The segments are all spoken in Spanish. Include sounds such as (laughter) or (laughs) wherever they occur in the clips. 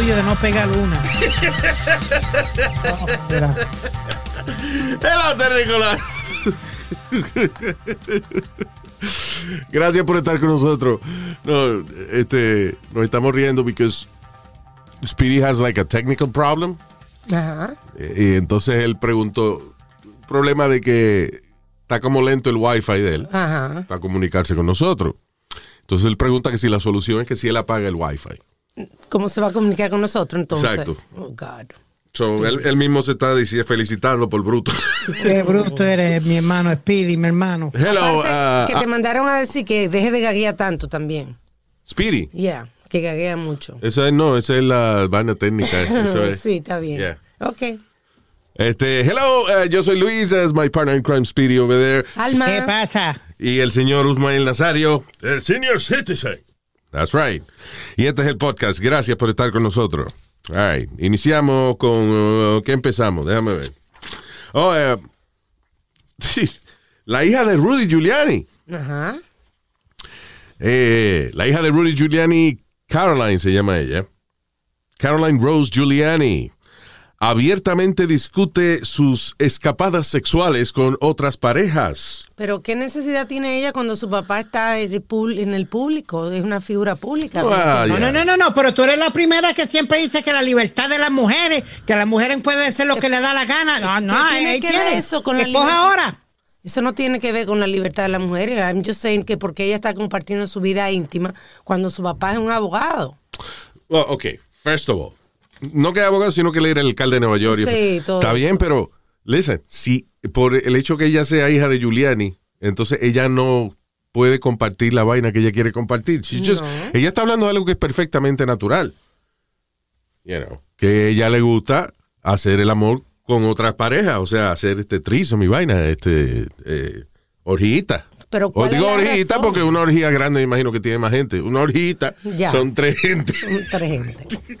Tuyo de no pegar una. (laughs) Hello, Nicolás. Gracias por estar con nosotros. No, este, nos estamos riendo because Speedy has like a technical problem. Ajá. Eh, Y entonces él preguntó, problema de que está como lento el wifi de él Ajá. para comunicarse con nosotros. Entonces él pregunta que si la solución es que si él apaga el wifi. ¿Cómo se va a comunicar con nosotros entonces? Exacto. Oh, God. So, él, él mismo se está dici- felicitando por bruto. (laughs) Qué bruto eres, mi hermano Speedy, mi hermano. Hello, Aparte, uh, que te uh, mandaron a decir que deje de gaguear tanto también. Speedy. Yeah, que gaguea mucho. Esa es, no, esa es la vaina técnica. Eso (laughs) es. sí, está bien. Yeah. Ok. Este, hello, uh, yo soy Luis, as my partner in crime, Speedy over there. Alma. ¿Qué pasa? Y el señor Usmael Nazario, el senior citizen. That's right. Y este es el podcast. Gracias por estar con nosotros. All right. Iniciamos con. uh, ¿Qué empezamos? Déjame ver. Oh, eh, (laughs) la hija de Rudy Giuliani. Ajá. Eh, la hija de Rudy Giuliani, Caroline se llama ella. Caroline Rose Giuliani. Abiertamente discute sus escapadas sexuales con otras parejas. Pero ¿qué necesidad tiene ella cuando su papá está en el público? Es una figura pública. Ah, No, no, no, no, no, pero tú eres la primera que siempre dice que la libertad de las mujeres, que las mujeres pueden hacer lo que le da la gana. No, no, ¿Qué tiene que ver eso con la libertad? ahora. Eso no tiene que ver con la libertad de la mujer. I'm just saying que porque ella está compartiendo su vida íntima cuando su papá es un abogado. Well, ok, first of all, no que abogado, sino que él era el alcalde de Nueva York. Sí, todo Está bien, pero, listen, si por el hecho que ella sea hija de Giuliani, entonces ella no puede compartir la vaina que ella quiere compartir. Just- No. ella está hablando de algo que es perfectamente natural. You know, que ella le gusta hacer el amor con otras parejas, o sea, hacer este trizo, mi vaina, este, eh. Pero O ¿cuál digo la orgillita razón? porque una orgía grande me imagino que tiene más gente. Una orgillita Ya. son tres gente. Son Tres gente. (laughs)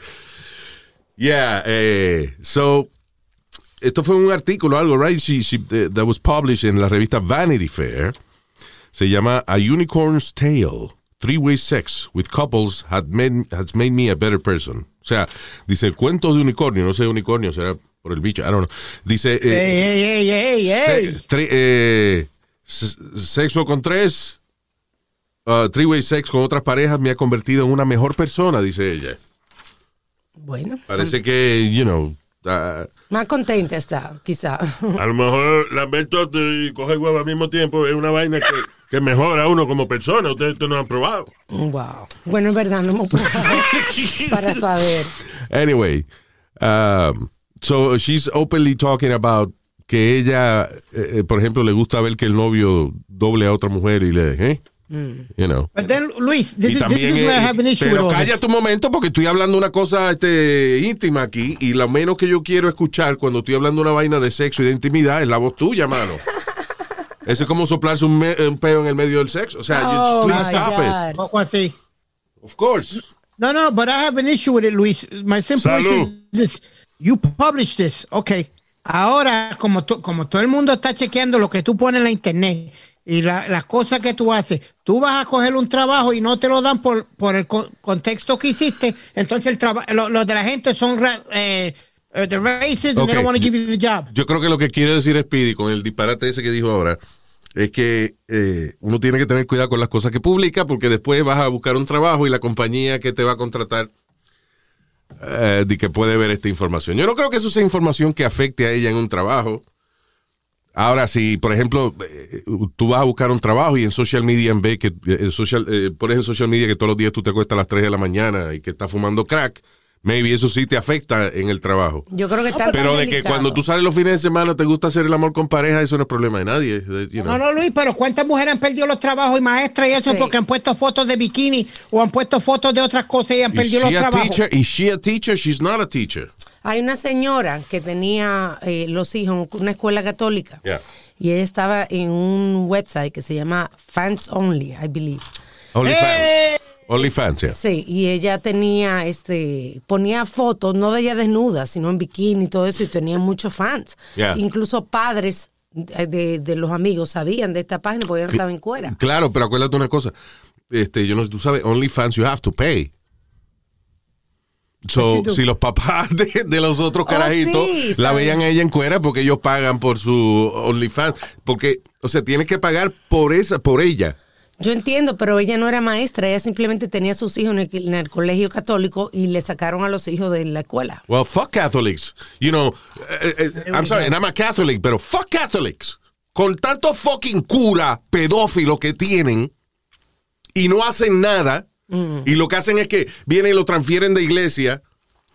Yeah, eh, so esto fue un artículo, algo, right? She, she, eh, that was published en la revista Vanity Fair. Se llama A Unicorn's Tale: Three-Way Sex with Couples had made, has made me a better person. O sea, dice cuentos de unicornio, no sé unicornio, será por el bicho, I don't know. Dice eh, Ey, ey, ey, se- tre- eh, s- sexo con tres, uh, three-way sex con otras parejas me ha convertido en una mejor persona, dice ella. Bueno, Parece que, you know, uh, más contenta está, quizá. A lo mejor la tote y coger huevo al mismo tiempo es una vaina que, que mejora a uno como persona. Ustedes, ustedes no han probado. Wow. Bueno, es verdad, no me puedo (laughs) para saber. Anyway, um, so she's openly talking about que ella, eh, eh, por ejemplo, le gusta ver que el novio doble a otra mujer y le, ¿eh? You know. But then, Luis, this is, this is where I eh, have an issue with pero all this. tu momento porque estoy hablando una cosa este, íntima aquí y lo menos que yo quiero escuchar cuando estoy hablando una vaina de sexo y de intimidad es la voz tuya, mano. (laughs) Eso es como soplarse un, me- un peo en el medio del sexo. O sea, Oh, please stop it. God. Poco así. Of course. No, no, but I have an issue with it, Luis. My simple Salud. issue is this. You publish this, okay. Ahora, como, to- como todo el mundo está chequeando lo que tú pones en la internet y la- las cosas que tú haces, tú vas a coger un trabajo y no te lo dan por, por el co- contexto que hiciste, entonces el traba- lo- los de la gente son eh, eh, the racist and Okay. they don't want to give you the job. Yo creo que lo que quiere decir Speedy con el disparate ese que dijo ahora es que eh, uno tiene que tener cuidado con las cosas que publica porque después vas a buscar un trabajo y la compañía que te va a contratar eh, de que puede ver esta información. Yo no creo que eso sea información que afecte a ella en un trabajo. Ahora, si, por ejemplo, eh, tú vas a buscar un trabajo y en social media ve que eh, en social, eh, pones en social media que todos los días tú te acuestas a las 3 de la mañana y que estás fumando crack, maybe eso sí te afecta en el trabajo. Yo creo que está Pero de que cuando tú sales los fines de semana te gusta hacer el amor con pareja, eso no es problema de nadie. you know. No, no, Luis, pero ¿cuántas mujeres han perdido los trabajos y maestras y eso Sí. porque han puesto fotos de bikini o han puesto fotos de otras cosas y han Is perdido los trabajos? teacher? Is she a teacher? She's not a teacher. Hay una señora que tenía eh, los hijos en una escuela católica Yeah. y ella estaba en un website que se llama Fans Only, I believe. OnlyFans. ¡Eh! OnlyFans, yeah. Sí, y ella tenía, este, ponía fotos, no de ella desnuda, sino en bikini y todo eso, y tenía muchos fans. Yeah. Incluso padres de, de- los amigos sabían de esta página porque ella no estaba en cuera. Claro, pero acuérdate una cosa. Este, yo no sé, tú sabes, OnlyFans you have to pay. So, si los papás de, de los otros Oh, carajitos sí, la veían a ella en cuera porque ellos pagan por su OnlyFans. Porque, o sea, tienes que pagar por esa, por ella. Yo entiendo, pero ella no era maestra, ella simplemente tenía a sus hijos en el, en el colegio católico y le sacaron a los hijos de la escuela. Well, fuck Catholics. You know, eh, I'm sorry, and I'm a Catholic, pero fuck Catholics. Con tanto fucking cura pedófilo que tienen y no hacen nada, y lo que hacen es que vienen y lo transfieren de iglesia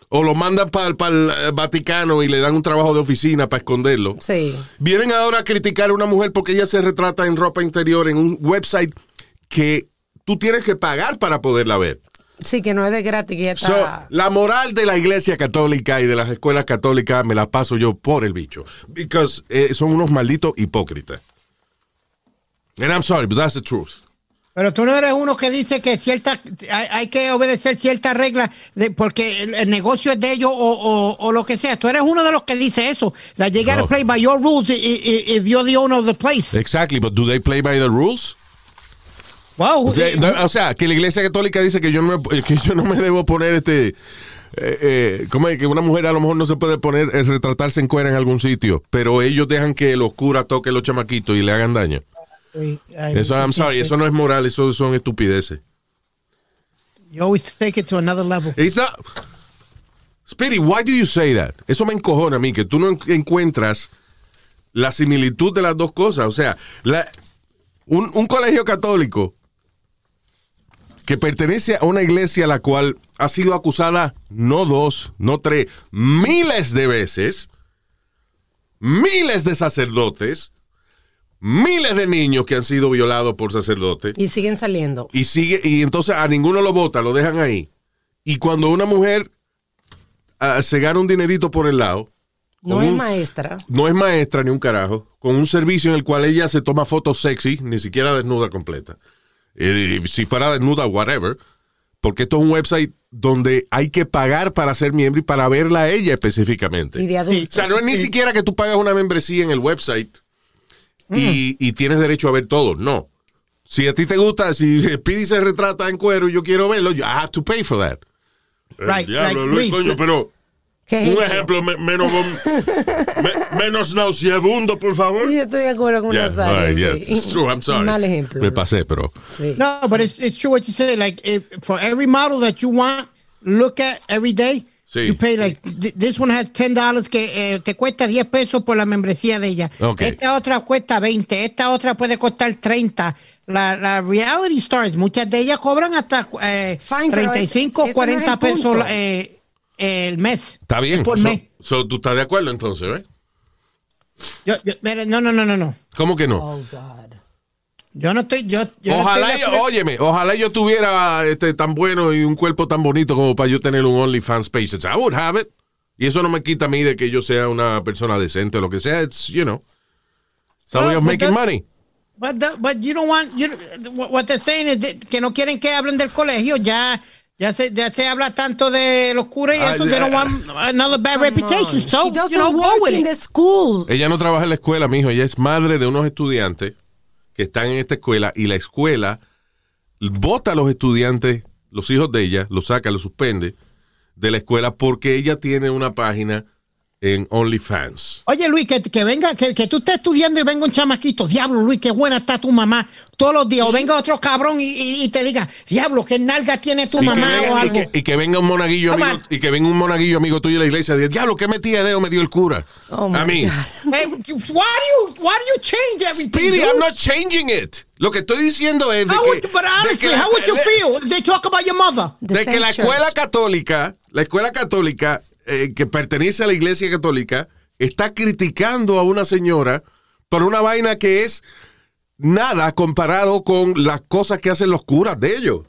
o lo mandan para el eh, Vaticano y le dan un trabajo de oficina para esconderlo. Sí. Vienen ahora a criticar a una mujer porque ella se retrata en ropa interior en un website que tú tienes que pagar para poderla ver. Sí, que no es de gratis, que ella So, está... la moral de la iglesia católica y de las escuelas católicas me la paso yo por el bicho. Because eh, son unos malditos hipócritas. And I'm sorry, but that's the truth. Pero tú no eres uno que dice que cierta, hay, hay que obedecer ciertas reglas porque el, el negocio es de ellos o, o, o lo que sea. Tú eres uno de los que dice eso. That you gotta play by your rules if you're the owner of the place. Exactly, but do they play by the rules? Wow. Eh, o sea, que la iglesia católica dice que yo no me, que yo no me debo poner este... Eh, eh, ¿Cómo es? Que una mujer a lo mejor no se puede poner, eh, retratarse en cuera en algún sitio, pero ellos dejan que los curas toquen los chamaquitos y le hagan daño. Eso, I'm sorry, eso no es moral, eso son estupideces. You always take it to another level. It's not- Speedy, why do you say that? Eso me encojona a mí, que tú no en- encuentras la similitud de las dos cosas. O sea, la- un, un colegio católico que pertenece a una iglesia a la cual ha sido acusada no dos, no tres, miles de veces, miles de sacerdotes, miles de niños que han sido violados por sacerdotes. Y siguen saliendo. Y sigue, y entonces a ninguno lo vota, lo dejan ahí. Y cuando una mujer ah, se gana un dinerito por el lado, No es un- maestra. no es maestra ni un carajo, con un servicio en el cual ella se toma fotos sexy, ni siquiera desnuda completa. Eh, si fuera desnuda, whatever. Porque esto es un website donde hay que pagar para ser miembro y para verla a ella específicamente. Y de O adultos. sea, no es ni siquiera que tú pagas una membresía en el website y, y tienes derecho a ver todo. No. Si a ti te gusta, si Speedy se retrata en cuero y yo quiero verlo, yo I have to pay for that. Right, diablo, like Luis, Luis. coño, pero ¿Qué un ejemplo? ejemplo me- menos, me- menos nauseabundo, por favor. Yo estoy de acuerdo con Yeah, Nazario. right, yeah, sí. it's true, I'm sorry. Mal ejemplo. Me pasé, pero. Sí. No, but it's, it's true what you say. Like, if, for every model that you want, look at every day, Sí. you pay like, th- this one has $10 que eh, te cuesta 10 pesos por la membresía de ella. Esta otra cuesta 20, esta otra puede costar 30. La, la reality stars, muchas de ellas cobran hasta eh, Fine, pero 35, ese- ese no es 40 el punto. pesos eh, el mes. Está bien. Por So- mes. so, ¿Tú estás de acuerdo entonces, eh? Yo, yo- mire, no, no, no, no, no. ¿Cómo que no? Oh, God. Yo no estoy, yo, yo no ojalá estoy de yo, óyeme, ojalá yo tuviera este tan bueno y un cuerpo tan bonito como para yo tener un OnlyFans page. I would have it. Y eso no me quita a mí de que yo sea una persona decente o lo que sea. It's, you know, it's making money. But, the- but you don't want, you, what they're saying is that- que no quieren que hablen del colegio. Ya, ya se, ya se habla tanto de los curas y eso. They don't want another bad reputation. So, She doesn't you know, work with in it. the school. Ella no trabaja en la escuela, mijo. Ella es madre de unos estudiantes que están en esta escuela y la escuela vota a los estudiantes, los hijos de ella, los saca, los suspende de la escuela porque ella tiene una página en OnlyFans. Oye, Luis, que, que venga, que, que tú estés estudiando y venga un chamaquito. Diablo, Luis, qué buena está tu mamá. Todos los días. O venga otro cabrón y, y- y te diga, diablo, qué nalga tiene tu Y que, mamá venga, o y, algo. que, y que venga un monaguillo amigo, y que venga un monaguillo amigo tuyo de la iglesia y diga, diablo, ¿qué metí de dedo me dio el cura? Oh, my a mí. God. Hey, why do you, why do you change everything? Speedy? I'm not changing it. Lo que estoy diciendo es de How que, would, but de honestly, que la- how would you de- feel if they talk about your mother? de que la escuela católica la escuela católica, eh, que pertenece a la iglesia católica, está criticando a una señora por una vaina que es nada comparado con las cosas que hacen los curas de ellos.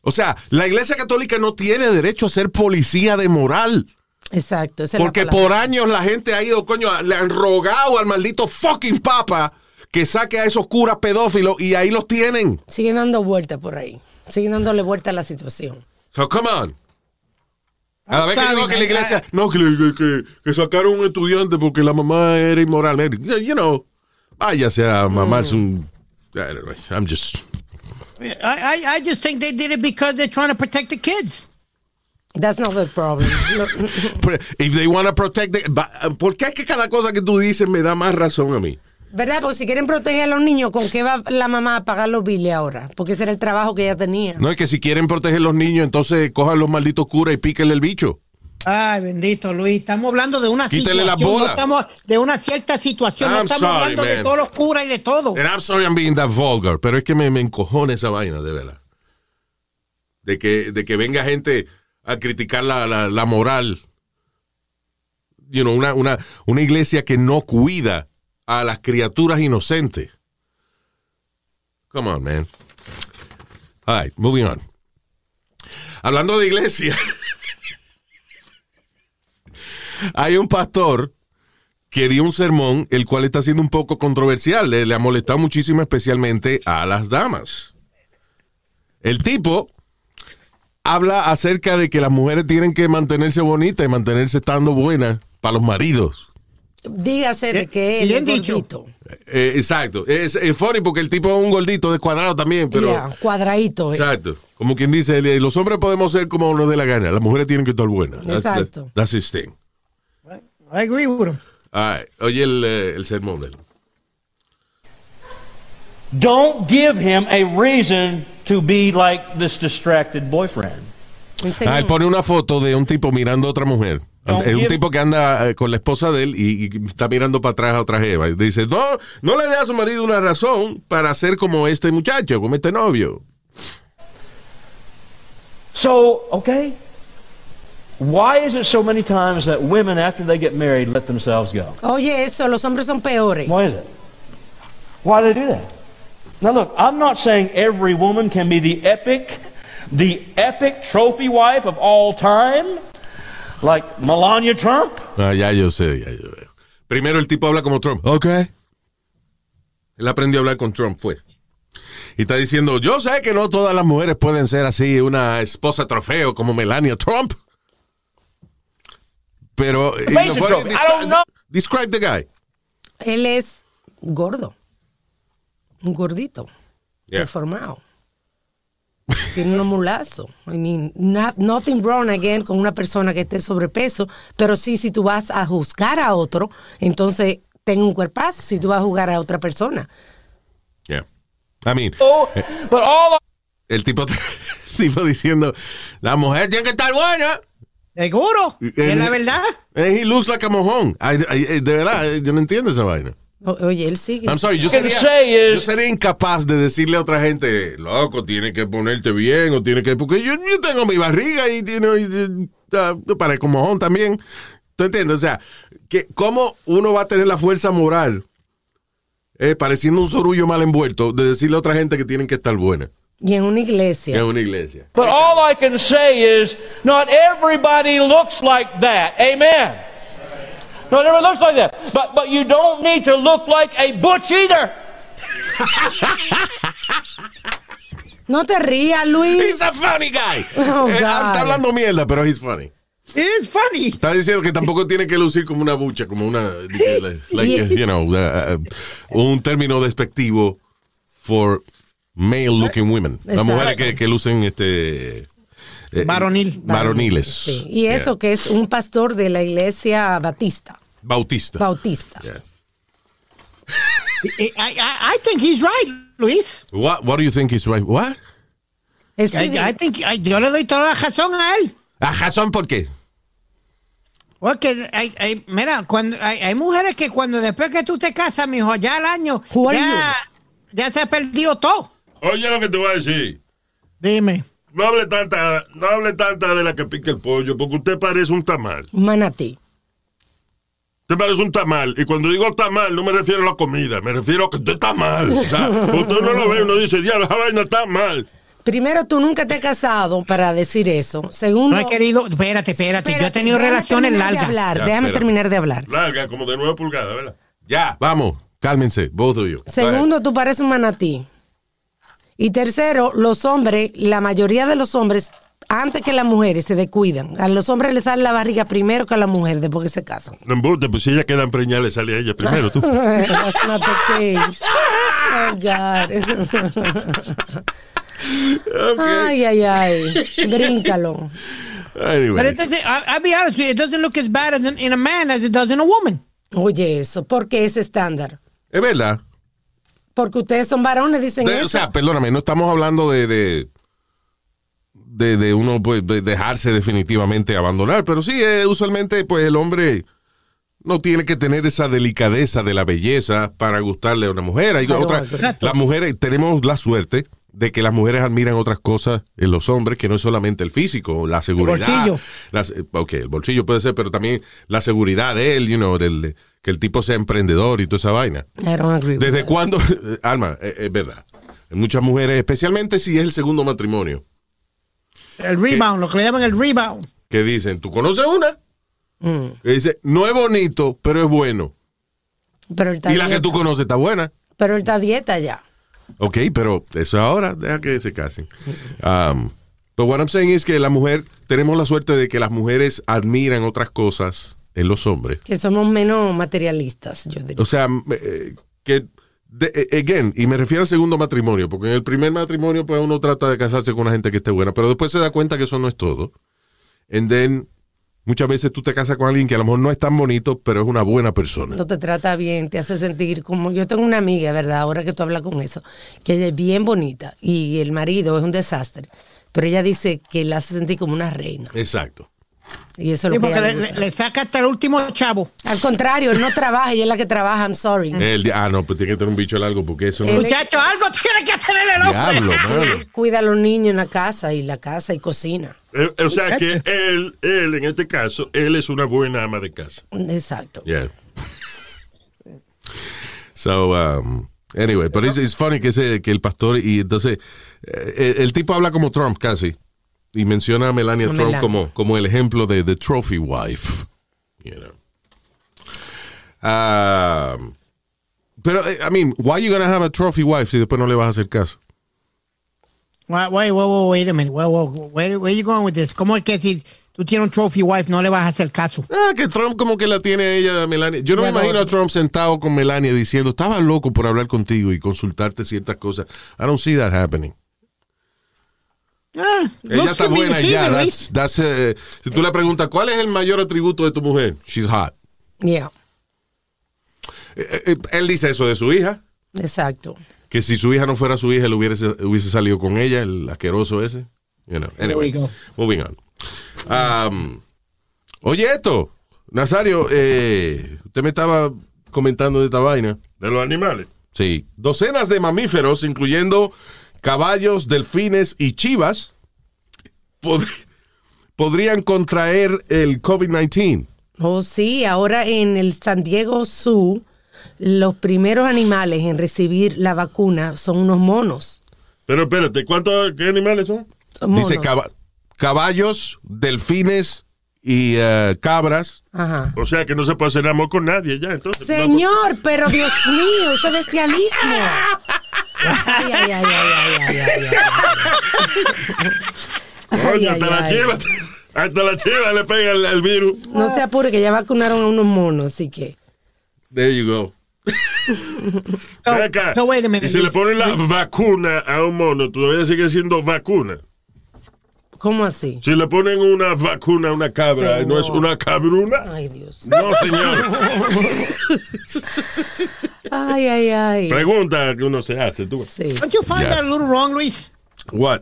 O sea, la iglesia católica no tiene derecho a ser policía de moral. Exacto. esa es la Porque por años la gente ha ido, coño, le han rogado al maldito fucking papa que saque a esos curas pedófilos y ahí los tienen. Siguen dando vueltas por ahí. Siguen dándole vuelta a la situación. So, come on. A la vez que digo que la iglesia, no, que, le- que- que sacaron un estudiante porque la mamá era inmoral. You know, váyase a mamarse un... I don't know, I'm just... I, I, I just think they did it because they're trying to protect the kids. That's not the problem. No, (laughs) If they want to protect... the- ¿Por qué es que cada cosa que tú dices me da más razón a mí? ¿Verdad? Porque si quieren proteger a los niños, ¿con qué va la mamá a pagar los biles ahora? Porque ese era el trabajo que ella tenía. No es que si quieren proteger los niños, entonces cojan los malditos curas y píquenle el bicho. Ay, bendito Luis, estamos hablando de una Quítele la situación, bola. no estamos de una cierta situación, no I'm estamos sorry, hablando de todos los curas y de todo. And I'm sorry I'm being that vulgar, pero es que me, me encojona esa vaina, de verdad. De que, de que venga gente a criticar la, la, la moral. You know, una, una, una iglesia que no cuida a las criaturas inocentes. Come on, man. All right, moving on. Hablando de iglesia, (laughs) hay un pastor que dio un sermón, el cual está siendo un poco controversial. Le, le ha molestado muchísimo, especialmente a las damas. El tipo habla acerca de que las mujeres tienen que mantenerse bonitas y mantenerse estando buenas para los maridos. Dígase de que él Bien es dicho. gordito. Eh, exacto. Es, es funny porque el tipo es un gordito descuadrado también, pero... Ya, cuadradito. eh. Exacto. Como quien dice, eh, los hombres podemos ser como nos dé la gana, las mujeres tienen que estar buenas. That's- Exacto. That's his thing. I agree with him. All right. Oye el, eh, el sermón de él. Don't give him a reason to be like this distracted boyfriend. Ah, él pone una foto de un tipo mirando a otra mujer. No, Es un give- tipo que anda eh, con la esposa de él y, y está mirando para atrás a otra jeva. Y dice, no, no le dé a su marido una razón para ser como este muchacho, como este novio. So, okay, why is it so many times that women, after they get married, let themselves go? Oye, eso, los hombres son peores. Why is it? Why do they do that? Now, look, I'm not saying every woman can be the epic, the epic trophy wife of all time, like Melania Trump. Ah, ya yo sé, ya yo veo. Primero el tipo habla como Trump. Ok. Él aprendió a hablar con Trump, fue. Y está diciendo, yo sé que no todas las mujeres pueden ser así, una esposa trofeo como Melania Trump. Pero... I don't know. Describe the guy. Él es gordo. Un gordito. Yeah. Deformado. Tiene unos mulazos. I mean, not- nothing wrong again con una persona que esté sobrepeso, pero sí, si tú vas a juzgar a otro, entonces ten un cuerpazo si tú vas a juzgar a otra persona. Yeah. I mean, Oh, but all el tipo, (laughs) el tipo diciendo, la mujer tiene que estar buena. Seguro, es la verdad. And he looks like a mojón. I- I- de verdad, eh, yo no entiendo esa vaina. O- Oye, él sigue. I'm sorry, yo sería, yo sería incapaz de decirle a otra gente, loco, tiene que ponerte bien o tiene que... Porque yo, yo tengo mi barriga y tiene... y, yo parezco mojón también. ¿Tú entiendes? O sea, que ¿cómo uno va a tener la fuerza moral, eh, pareciendo un sorullo mal envuelto, de decirle a otra gente que tienen que estar buena Y en una iglesia. en una iglesia? But all I can say is, not everybody looks like that. Amen. Not everybody looks like that. But but you don't need to look like a butch either. No te rías, Luis. He's a funny guy. Oh, Eh, God. está hablando mierda, pero he's funny. It's funny. Está diciendo que tampoco tiene que lucir como una bucha, como una, like, Yeah. you know, uh, uh, un término despectivo for male looking women. Las mujeres que, que lucen este eh, Varonil. varoniles. Sí. Y eso que es un pastor de la iglesia batista. Bautista. Bautista. Yeah. I, I, I think he's right, Luis. What, what do you think is right? What? Es que- I, I think, I- yo le doy toda la razón a él. Ah, razón, ¿por qué? Porque hay, hay- mira, cuando hay, hay mujeres que cuando después que tú te casas, mijo, ya al año, ya, ya se ha perdido todo. Oye lo que te voy a decir. Dime. no hable tanta, no hable tanta de la que pica el pollo, porque usted parece un tamal. Un manatí. Usted parece un tamal. Y cuando digo tamal, no me refiero a la comida, me refiero a que usted está mal. O sea, (laughs) usted no lo ve y uno dice, diablo, esa vaina está mal. Primero, tú nunca te has casado para decir eso. Segundo, No he querido, espérate, espérate, yo he Espérate, tenido relaciones largas. hablar, Ya, déjame espera. terminar de hablar. Larga, como de nueve pulgadas, ¿verdad? Ya, vamos, cálmense, both of you. Segundo, tú pareces un manatí. Y tercero, los hombres, la mayoría de los hombres, antes que las mujeres, se descuidan. A los hombres les sale la barriga primero que a las mujeres después que se casan. No embuste, pues si ella queda preñada, le sale a ella primero, tú. That's not the case. Oh, God. Ay, ay, ay. Bríncalo. Anyway. But it doesn't, I, I'll be honest with you, it doesn't look as bad in, in a man as it does in a woman. Oye, eso, ¿por qué es estándar? Es verdad. Porque ustedes son varones, dicen De- eso. o sea, perdóname, no estamos hablando de de, de, de uno pues, de dejarse definitivamente abandonar, pero sí, eh, usualmente pues el hombre no tiene que tener esa delicadeza de la belleza para gustarle a una mujer. Hay Claro, otra, las mujeres tenemos la suerte de que las mujeres admiran otras cosas en los hombres que no es solamente el físico, la seguridad. bolsillo. las- eh, ok, el bolsillo puede ser, pero también la seguridad de él, you know, del- que el tipo sea emprendedor y toda esa vaina. I don't agree with ¿Desde cuándo? (laughs) Alma, es, es verdad. Muchas mujeres, especialmente si es el segundo matrimonio, El rebound, lo que le llaman el rebound. que dicen, ¿tú conoces una? Mm. Que dice, no es bonito, pero es bueno. Pero él está Y la que dieta. tú conoces está buena. Pero él está dieta ya. Ok, pero eso ahora, deja que se casen. Um, but what I'm saying es que la mujer, tenemos la suerte de que las mujeres admiran otras cosas en los hombres. Que somos menos materialistas, yo diría. O sea, eh, que, de- eh, again, y me refiero al segundo matrimonio, porque en el primer matrimonio, pues uno trata de casarse con una gente que esté buena, pero después se da cuenta que eso no es todo. And then, muchas veces tú te casas con alguien que a lo mejor no es tan bonito, pero es una buena persona. No te trata bien, te hace sentir como. Yo tengo una amiga, ¿verdad? Ahora que tú hablas con eso, que ella es bien bonita y el marido es un desastre. Pero ella dice que la hace sentir como una reina. Exacto. Y eso es Sí, lo que porque le, saca hasta el último chavo. Al contrario, él no trabaja, ella es la que trabaja, I'm sorry. El di- ah, no, pues tiene que tener un bicho largo, porque eso no Él- es Muchacho, algo tiene que tener el hombre. diablo. (laughs) Cuida a los niños en la casa y la casa y cocina. Eh, o sea que él, él, en este caso, él es una buena ama de casa. Exacto. Yeah. (laughs) So, um, anyway, but it's, it's funny que, ese, que el pastor, y entonces, eh, el, el tipo habla como Trump casi, y menciona a Melania A Trump Melania. como, como el ejemplo de The Trophy Wife. You know. Um, pero, eh, I mean, why you gonna have a trophy wife si después no le vas a hacer caso? Wait, wait, wait, wait, wait a minute. Wait, wait, where, where you going with this? ¿Cómo es que si tú tienes un trophy wife no le vas a hacer caso? Ah, que Trump como que la tiene a ella, Melania. Yo no Ya me imagino no. a Trump sentado con Melania diciendo, estaba loco por hablar contigo y consultarte ciertas cosas. I don't see that happening. Ah, Ella está buena ya. Luis. that's- that's, eh, si tú le preguntas, ¿cuál es el mayor atributo de tu mujer? She's hot. Yeah, Eh, eh, él dice eso de su hija, exacto. que si su hija no fuera su hija, él hubiese, hubiese salido con ella, el asqueroso ese. You know. Anyway, we go. moving on. Um, oye, esto, Nazario, eh, usted me estaba comentando de esta vaina. De los animales. Sí, docenas de mamíferos, incluyendo caballos, delfines y chivas, pod- podrían contraer el COVID-19. Oh, sí, ahora en el San Diego Zoo, los primeros animales en recibir la vacuna son unos monos. Pero espérate, ¿cuántos qué animales son? Monos. Dice caba- caballos, delfines y eh, cabras. Ajá. O sea que no se puede hacer amor con nadie ya, entonces. Señor, pero Dios mío, eso es bestialismo. (laughs) Ay, ay, ay, ay, ay, ay, ay, ay. Coño, Ay, hasta la chiva, hasta la chiva le pega el, el virus. No se apure que ya vacunaron a unos monos, así que. There you go. So, Ven acá. so wait a minute. y si le ponen la vacuna a un mono, todavía sigue siendo vacuna. ¿Cómo así? Si le ponen una vacuna a una cabra, Señor. ¿no es una cabruna? Ay, Dios. No, señor. Ay, ay, ay. Pregunta que uno se hace, tú. Sí. Don't you find Yeah. that a little wrong, Luis? What?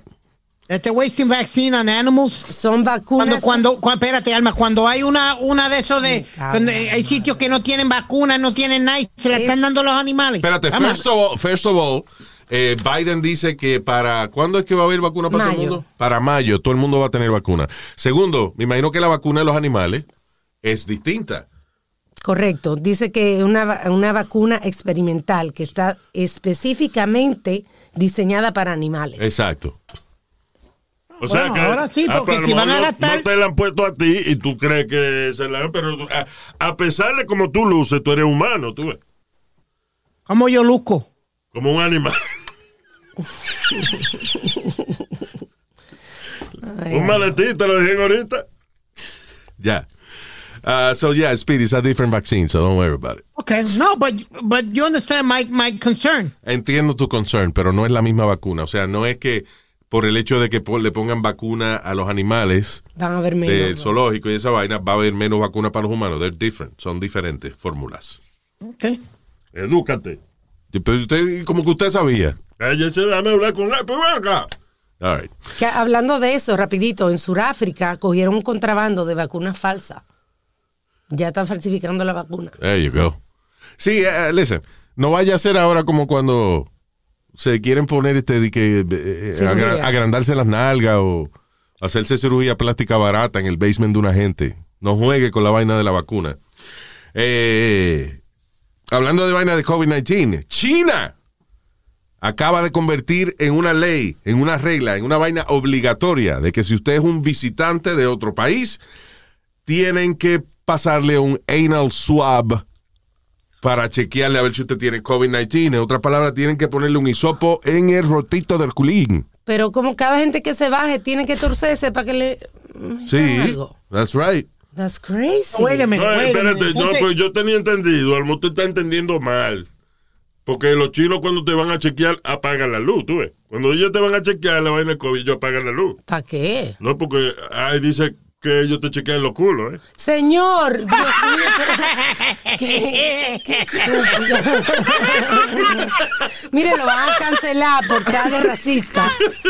That they're wasting vaccine on animals. Son vacunas. Cuando, cuando, cu- espérate, Alma, cuando hay una, una de esos de, donde hay sitios que no tienen vacunas, no tienen nada, se la Es- están dando los animales. Espérate, first of all, first of all Eh, Biden dice que para. ¿Cuándo es que va a haber vacuna para todo el mundo? Para mayo, todo el mundo va a tener vacuna. Segundo, me imagino que la vacuna de los animales es distinta. Correcto. Dice que una, una vacuna experimental que está específicamente diseñada para animales. Exacto. O sea Bueno, que, ahora sí, ah, porque si van a no- gastar- No te la han puesto a ti y tú crees que se la pero a, a pesar de como tú luces, tú eres humano, tú ves. ¿Cómo yo luzco? Como un animal. Ay, un maletín, te lo dije ahorita. Ya. Uh, so, yeah, Speed, it's a different vaccine, so don't worry about it. Okay, no, but but you understand my my concern. Entiendo tu concern, pero no es la misma vacuna. O sea, no es que por el hecho de que le pongan vacuna a los animales Van a haber menos. del zoológico y esa vaina, va a haber menos vacuna para los humanos. They're different. Son diferentes fórmulas. Okay. Edúcate. Y- Pero usted, como que usted sabía. Cállese, dame hablar con él. Pues acá. All right. Que hablando de eso, rapidito, en Sudáfrica cogieron un contrabando de vacunas falsas. Ya están falsificando la vacuna. There you go. Sí, eh, listen, no vaya a ser ahora como cuando se quieren poner este de que eh, agra- agrandarse las nalgas o hacerse cirugía plástica barata en el basement de una gente. No juegue con la vaina de la vacuna. Eh, hablando de vaina de COVID-19, China acaba de convertir en una ley, en una regla, en una vaina obligatoria de que si usted es un visitante de otro país, tienen que pasarle un anal swab para chequearle a ver si usted tiene COVID-19. En otras palabras, tienen que ponerle un hisopo en el rotito del culín. Pero como cada gente que se baje tiene que torcerse para que le... Sí, hagan algo. that's right. That's crazy. Wait a minute, No, espérate, no, Entonces- pues yo tenía entendido. A lo mejor te está entendiendo mal. Porque los chinos cuando te van a chequear apagan la luz, tú ves. Cuando ellos te van a chequear la vaina del COVID, ellos apagan la luz. ¿Para qué? No, porque ahí dice que ellos te chequean los culos, ¿eh? Señor, Dios mío. (laughs) qué, qué estúpido. (laughs) Mire, lo van a cancelar por estar de racista.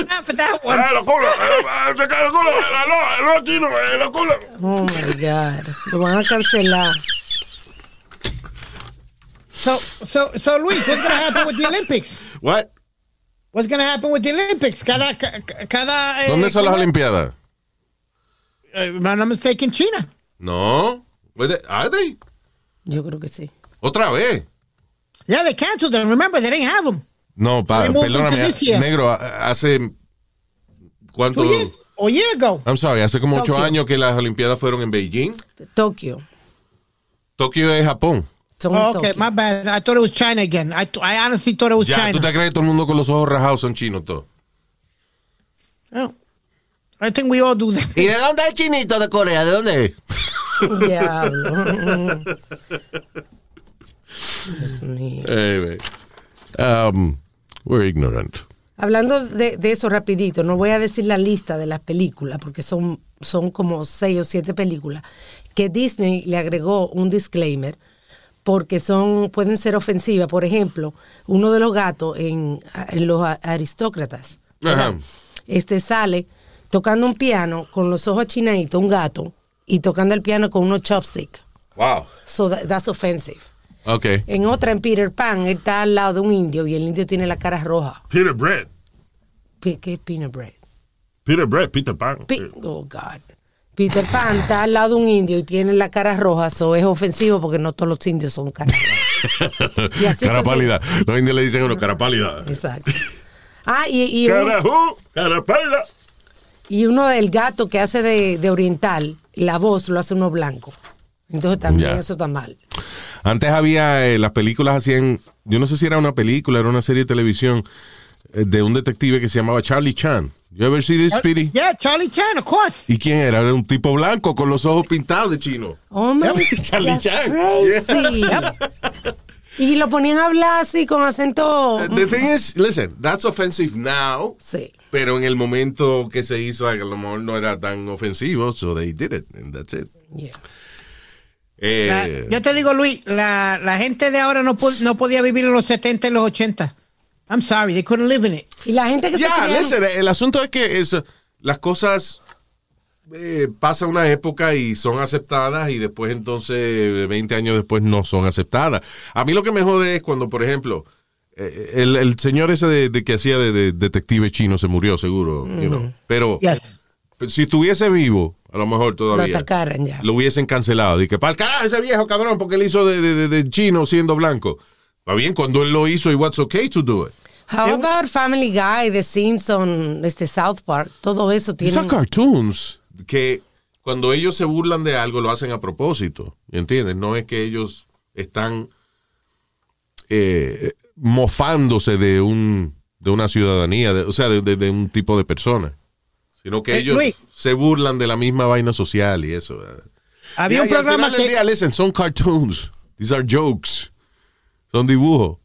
¡Ah, los culos! ah, chequear los culos! Los los chinos, eh, los culos! Oh my God. Lo van a cancelar. So so so Luis, what's gonna happen with the Olympics? What? What's gonna happen with the Olympics? Cada ca- ca- cada. eh, ¿Dónde son las. Olimpiadas? If I'm not mistaken, China. No. Are they? Yo creo que sí. Otra vez. Yeah, they canceled them. Remember, they didn't have them. No, pa, perdóname. Negro, hace. ¿Cuánto? Two year ago. I'm sorry, hace como ocho años que las Olimpiadas fueron en Beijing. Tokio. Tokio es Japón. Son Oh, okay, my bad. I thought it was China again. I, I honestly thought it was Ya, China. tú te crees que todo el mundo con los ojos rajados son chinos todos. Oh. I think we all do that. ¿Y de dónde es chinito de Corea? ¿De dónde es? Diablo. (laughs) Dios mío. Anyway, um, we're ignorant. Hablando de, de eso rapidito, no voy a decir la lista de las películas, porque son, son como seis o siete películas, que Disney le agregó un disclaimer, porque son, pueden ser ofensivas. Por ejemplo, uno de los gatos en, en los aristócratas, este sale tocando un piano con los ojos achinaditos, un gato, y tocando el piano con unos chopsticks. Wow. So that- that's offensive. Ok. En otra, en Peter Pan, él está al lado de un indio y el indio tiene la cara roja. Peter Bread. Pe- ¿Qué es peanut bread? Peter Bread, Peter Pan. Pe- oh, God. Peter Pan está al lado de un indio y tiene la cara roja, eso es ofensivo porque no todos los indios son caras cara (laughs) pálida. Los indios le dicen a uno cara pálida. Exacto. Ah, y, y, un- Carajú, carapela. y uno del gato que hace de, de oriental, la voz lo hace uno blanco. Entonces también eso está mal. Antes había, eh, las películas hacían, yo no sé si era una película, era una serie de televisión eh, de un detective que se llamaba Charlie Chan. You ever see this, Speedy? Yeah, Charlie Chan, of course. ¿Y quién era? Era un tipo blanco con los ojos pintados de chino. Oh my Charlie that's Chan. crazy. Y lo ponían a hablar así con acento. The thing is, listen, that's offensive now, Sí. pero en el momento que se hizo, a lo mejor no era tan ofensivo, so they did it, and that's it. Yeah. Eh, La- yo te digo, Luis, la, la gente de ahora no, no podía vivir en los 70 y los 80. I'm sorry, they couldn't live in it. Y la gente que se Ya, criaron- listen, el asunto es que es, las cosas eh, pasa una época y son aceptadas y después entonces 20 años después no son aceptadas. A mí lo que me jode es cuando, por ejemplo, eh, el, el señor ese de, de que hacía de, de detective chino se murió, seguro. you know. Pero Yes. si estuviese vivo, a lo mejor Lo todavía. atacaran ya. Lo hubiesen cancelado. Dije, para el carajo ese viejo cabrón, porque él hizo de, de- de- de chino siendo blanco. Va bien, cuando él lo hizo, it was okay to do it. How about Family Guy, The Simpsons, este South Park? Todo eso tiene. Son cartoons que cuando ellos se burlan de algo lo hacen a propósito, ¿entiendes? No es que ellos están eh, mofándose de un de una ciudadanía, de- o sea, de, de- de un tipo de persona, sino que Eh, ellos Luis. se burlan de la misma vaina social y eso. Había Y- un y programa que. día, listen, son cartoons, these are jokes, son dibujos.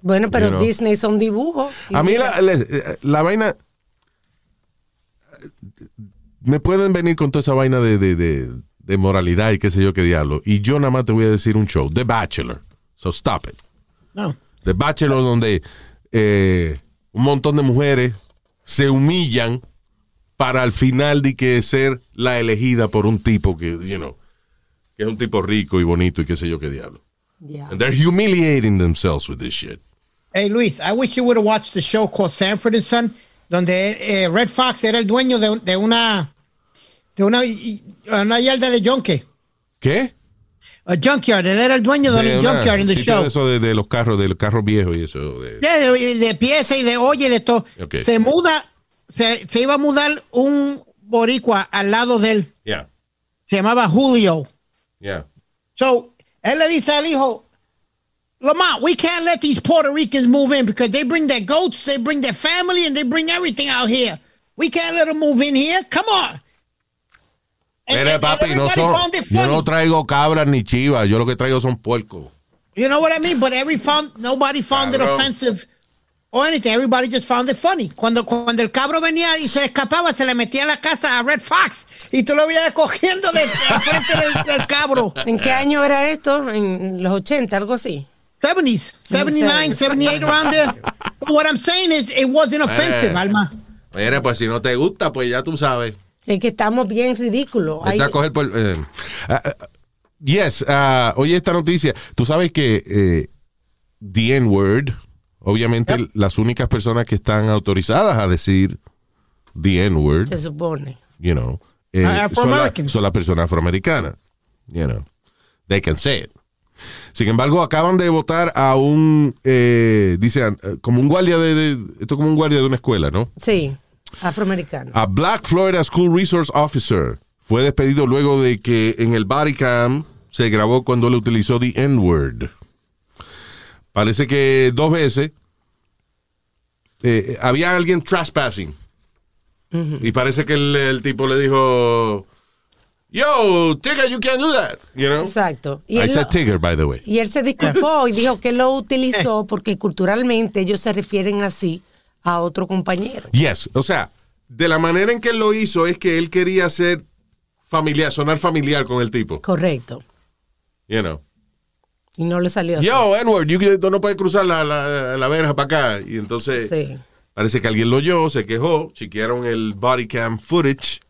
Bueno, pero You know. Disney son dibujos. A mí la, la- la vaina... Me pueden venir con toda esa vaina de, de, de- de moralidad y qué sé yo qué diablo. Y yo nada más te voy a decir un show. The Bachelor. So stop it. No. The Bachelor donde eh, un montón de mujeres se humillan para al final de que ser la elegida por un tipo que, you know, que es un tipo rico y bonito y qué sé yo qué diablo. Ya. And they're humiliating themselves with this shit. Hey Luis, I wish you would have watched the show called Sanford and Son, donde eh, Red Fox era el dueño de, de una de una, una yarda de junkie. ¿Qué? A junkyard, él era el dueño de, De un junkyard in the sitio show. de eso de, de los carros, de los carros viejos y eso. de- De, de, de pieza y de oye de todo. Ok. Se muda, se, se iba a mudar un boricua al lado de él. Yeah, Se llamaba Julio. yeah. So, él le dice al hijo, Lamont, we can't let these Puerto Ricans move in because they bring their goats, they bring their family, and they bring everything out here. We can't let them move in here. Come on. And- Mire, papi, no son, yo no traigo cabras ni chivas, yo lo que traigo son puercos. You know what I mean? But every found nobody found it offensive or anything. Everybody just found it funny. Cuando, cuando el cabro venía y se escapaba, se le metía en la casa a Red Fox y tú lo veías cogiendo de, de frente del, del cabro. ¿En qué año era esto? En los 80, algo así. 70s, 79, 78, around there. But what I'm saying is, it wasn't offensive, Eh. Alma. Mire, pues si no te gusta, pues ya tú sabes. Es que estamos bien ridículos. Está a coger por. eh, ah, ah, yes, ah, oye, esta noticia. Tú sabes que eh, The N-Word, obviamente, las únicas personas que están autorizadas a decir The N-Word, se supone. you know, eh, Ah, son, la- las personas afroamericanas. You know, they can say it. Sin embargo, acaban de votar a un, eh, dice, eh, como un guardia de, de- esto es como un guardia de una escuela, ¿no? Sí, afroamericano. A Black Florida School Resource Officer fue despedido luego de que en el body cam se grabó cuando él utilizó the N-word. Parece que dos veces eh, había alguien trespassing. Y parece que el, el tipo le dijo, Yo, Tigger, you can't do that. You know? Exacto. Y I said lo- Tigger, by the way. y él se disculpó y dijo que lo (laughs) utilizó porque culturalmente ellos se refieren así a otro compañero. Yes, o sea, de la manera en que él lo hizo es que él quería ser familiar, sonar familiar con el tipo. Correcto. You know. Y no le salió así. Yo, Edward, you- tú no puedes cruzar la, la, la verja para acá. Y entonces Sí. parece que alguien lo oyó, se quejó, chequearon el body cam footage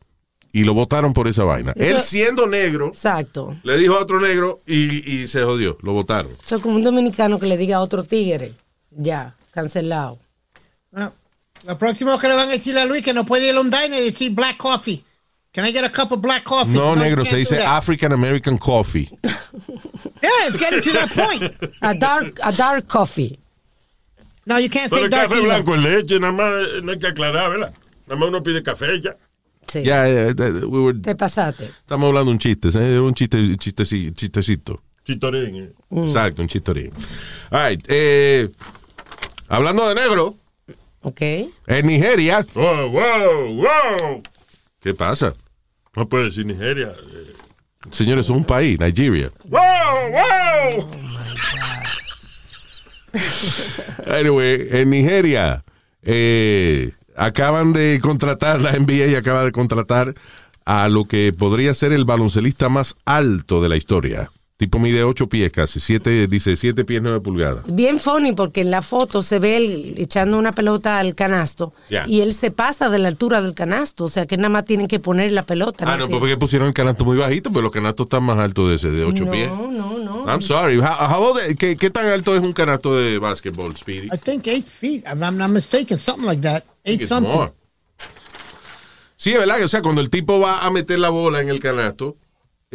y lo votaron por esa vaina. Eso- Él siendo negro, Exacto. le dijo a otro negro y, y se jodió, lo votaron. Eso es como un dominicano que le diga a otro tigre. Ya, cancelado. Ah, Lo próximo que le van a decir a Luis que no puede ir a un diner y decir black coffee. Can I get a cup of black coffee? No, you negro, se dice. African American Coffee. (laughs) Yeah, it's getting to that point. A dark, a dark coffee. No, you can't Pero say el dark café blanco es leche, nada más no hay que aclarar, ¿verdad? Nada más uno pide café ya. Sí. Ya, eh, eh, we were- Te pasaste. estamos hablando de un chiste, ¿eh? Era un chiste, chisteci- chistecito. Chitorín. eh. Exacto, un chistorín. All right, eh, hablando de negro, ¿Ok? en Nigeria, ¡Wow, wow, wow! ¿qué pasa? No puede decir Nigeria. eh. Señores, es un país, Nigeria. ¡Wow, wow! (laughs) Anyway, en Nigeria eh, acaban de contratar, la NBA acaba de contratar a lo que podría ser el baloncelista más alto de la historia. Tipo mide 8 pies casi, siete, dice 7 pies 9 pulgadas. Bien funny porque en la foto se ve él echando una pelota al canasto Ya. y él se pasa de la altura del canasto, o sea que nada más tienen que poner la pelota. Ah, no, pues tiene- fue que pusieron el canasto muy bajito, pero los canastos están más altos de ese, de 8 no, pies. no, no. I'm sorry. How- how old- ¿qué, qué tan alto es un canasto de básquetbol, Speedy? I think eight feet, if I'm not mistaken, something like that. Eight It's something. more. Sí, es verdad. O sea, cuando el tipo va a meter la bola en el canasto,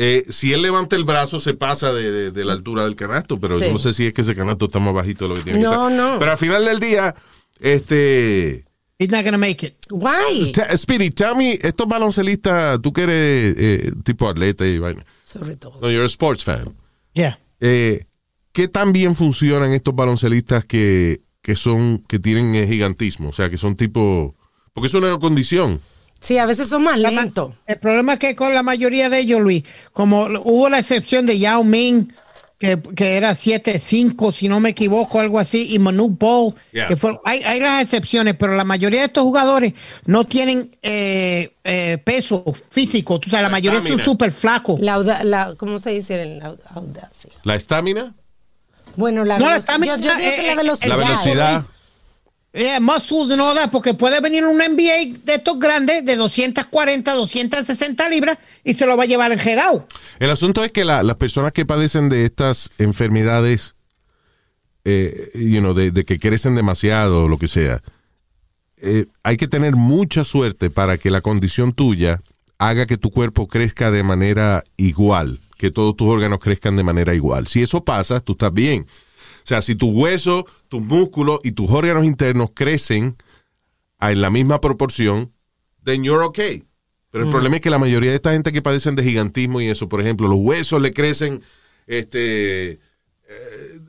eh, si él levanta el brazo, se pasa de, de- de la altura del canasto, pero Sí. yo no sé si es que ese canasto está más bajito de lo que tiene No, que estar. no. Pero al final del día, este... He's not gonna make it. Why? Te- Speedy, tell me, estos baloncelistas, tú que eres eh, tipo atleta y vaina. Sobre todo. No, you're a sports fan. Yeah. Eh, ¿Qué tan bien funcionan estos baloncelistas que, que son, que tienen eh, gigantismo? O sea, que son tipo... Porque es una condición. Sí, a veces son más lentos. El problema es que con la mayoría de ellos, Luis, como hubo la excepción de Yao Ming, que, que era 7-5, si no me equivoco, algo así, y Manu Yeah. que fue, hay, hay las excepciones, pero la mayoría de estos jugadores no tienen eh, eh, peso físico, o sea, la La mayoría son súper flacos. La, auda- la, ¿Cómo se dice? La aud- audacia. La estamina, Bueno, la No, velocidad. Yo, yo digo que la eh, velocidad. la velocidad. Yeah, muscles and porque puede venir un NBA de estos grandes, de 240, 260 libras, y se lo va a llevar enjedado. El asunto es que la- las personas que padecen de estas enfermedades, eh, you know, de, de que crecen demasiado o lo que sea, eh, hay que tener mucha suerte para que la condición tuya haga que tu cuerpo crezca de manera igual, que todos tus órganos crezcan de manera igual. Si eso pasa, tú estás bien. O sea, si tu hueso, tus músculos y tus órganos internos crecen en la misma proporción, then you're okay. Pero el problema es que la mayoría de esta gente que padecen de gigantismo y eso, por ejemplo, los huesos le crecen este eh,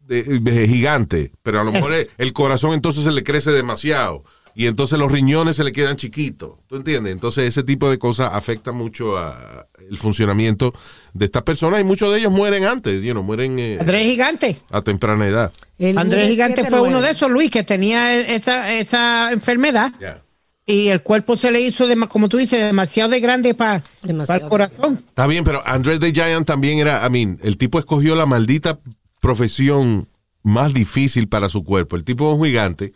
de, de gigante, pero a lo mejor el, el corazón entonces se le crece demasiado y entonces los riñones se le quedan chiquitos. ¿Tú entiendes? Entonces ese tipo de cosas afecta mucho a el funcionamiento de estas personas y muchos de ellos mueren antes, you know, mueren eh, Andrés Gigante. a temprana edad. El Andrés Gigante fue uno de esos, Luis, que tenía esa, esa enfermedad Ya. y el cuerpo se le hizo, dema- como tú dices, demasiado de grande para Demasiado el corazón. Está bien, pero Andrés the Giant también era, I mean, el tipo escogió la maldita profesión más difícil para su cuerpo. El tipo es un gigante,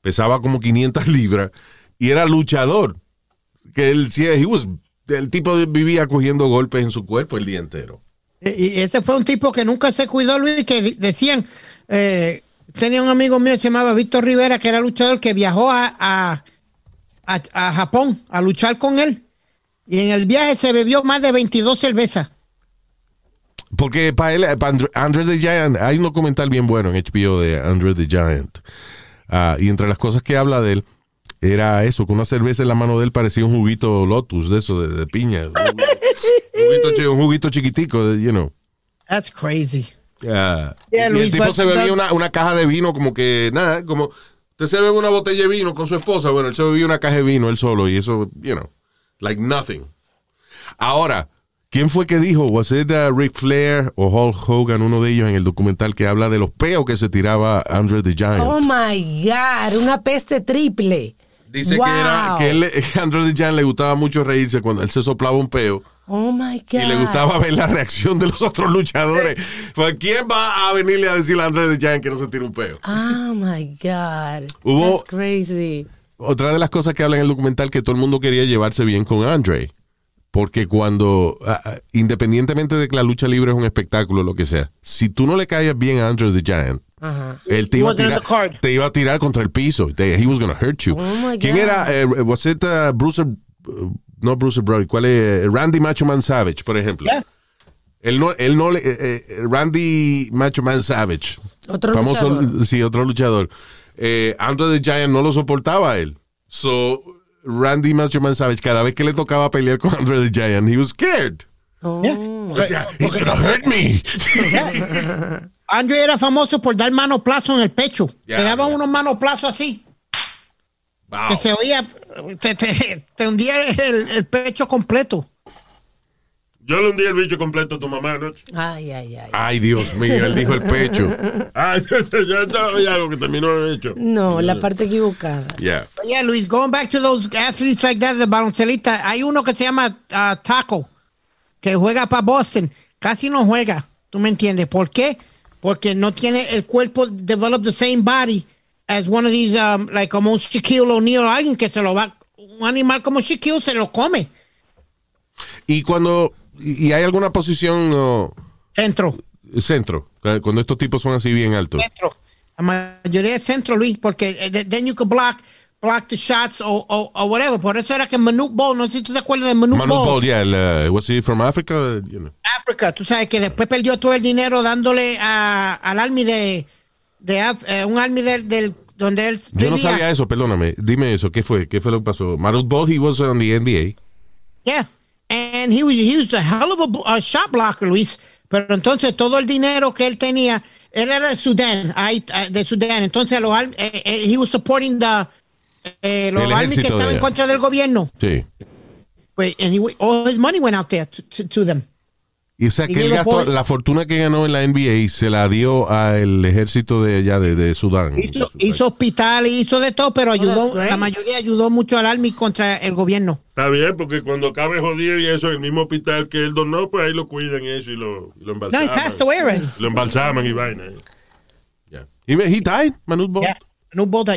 pesaba como 500 libras y era luchador. Que él, sí, he was- el tipo vivía cogiendo golpes en su cuerpo el día entero. Y y ese fue un tipo que nunca se cuidó, Luis, que decían, eh, tenía un amigo mío que se llamaba Víctor Rivera, que era luchador, que viajó a, a, a- a Japón a luchar con él. Y en el viaje se bebió más de 22 cervezas. Porque para él, para Andre, Andre the Giant, hay un documental bien bueno en HBO de Andre the Giant. Ah, y entre las cosas que habla de él, era eso, con una cerveza en la mano de él parecía un juguito Lotus, de eso, de, de piña. Un juguito, chi- un juguito chiquitico, de, you know. That's crazy. Ah, Yeah, y Luis, el tipo se bebía that- una, una caja de vino como que, nada, como... Usted se bebe una botella de vino con su esposa, bueno, él se bebía una caja de vino él solo y eso, you know, like nothing. Ahora, ¿quién fue que dijo? ¿Was it uh, Ric Flair o Hulk Hogan, uno de ellos en el documental que habla de los peos que se tiraba Andre the Giant? Oh my God, una peste triple. Dice Wow. que era que él, (laughs) a Andre the Giant le gustaba mucho reírse cuando él se soplaba un peo Oh my God. y le gustaba ver la reacción de los otros luchadores. (laughs) Pues, ¿quién va a venirle a decirle a Andre the Giant que no se tire un peo? Oh my God. Hubo- That's crazy. otra de las cosas que habla en el documental que todo el mundo quería llevarse bien con Andre. Porque cuando, ah, ah, independientemente de que la lucha libre es un espectáculo, lo que sea, si tú no le caías bien a Andre the Giant, Ajá. él te iba, a tirar, te iba a tirar contra el piso. Te- he was gonna hurt you. Oh, ¿Quién God. era? Eh, was it, uh, Bruce, uh, no Bruce Brody, ¿cuál es? Eh, Randy Macho Man Savage, por ejemplo. Yeah. Él no, él no le, eh, Randy Macho Man Savage. Otro famoso, luchador. sí, otro luchador. Eh, Andre the Giant no lo soportaba a él. So, Randy Macho Man Savage, cada vez que le tocaba pelear con Andre the Giant, he was scared. Oh. Yeah. O sea, he's gonna hurt me. (laughs) Andre era famoso por dar manoplazo en el pecho. Ya, Le daban unos manoplazos así, Wow. que se oía, te, te- te hundía el, el pecho completo. Yo le hundí el bicho completo a tu mamá anoche. Ay, ay, ay. Ay, Dios mío, él dijo el pecho. (laughs) Ah, (laughs) ya estaba algo que terminó de hecho. No, la parte equivocada. Yeah. But yeah, Luis, going back to those athletes like that, de baloncelista, hay uno que se llama uh, Taco, que juega para Boston. Casi no juega, ¿tú me entiendes? ¿Por qué? Porque no tiene el cuerpo develop the same body as one of these, um, like como un Shaquille O'Neal o alguien que se lo va, un animal como Shaquille se lo come. Y cuando, y hay alguna posición, Centro. Centro. Cuando estos tipos son así bien altos. Centro. La mayoría es centro, Luis, porque eh, then you can block, block the shots o, o, o whatever. Por eso era que Manute Ball, no sé si tú te acuerdas de Manute Manu Ball, yeah, el, uh, was he from Africa? You know. África. Tú sabes que después perdió todo el dinero dándole a, al army de, de Af- eh, un army del, del donde él Yo no sabía eso, perdóname. Dime eso, ¿qué fue? ¿Qué fue lo que pasó? Marut Ball, he was on the NBA. Yeah. He was, he was a hell of a, a shot blocker, Luis. Pero entonces todo el dinero que él tenía, él era de Sudán, ahí, eh, de Sudán. Entonces los, eh, eh, he was supporting the, eh, los army que estaban en contra del gobierno. Sí. Pues, and he, all his money went out there to, to, to them. Y o sea, Y que él gastó, la fortuna que ganó en la NBA se la dio al ejército de allá, de, de Sudán. Hizo, hizo hospital, hizo de todo, pero ayudó, la mayoría ayudó mucho al army contra el gobierno. Está bien, porque cuando acabe jodido y eso, en el mismo hospital que él donó, pues ahí lo cuidan y eso y lo, y lo No, he embalsaman. passed away already. Lo embalsaman y vaina. Yeah. He, he died, Manut Ball.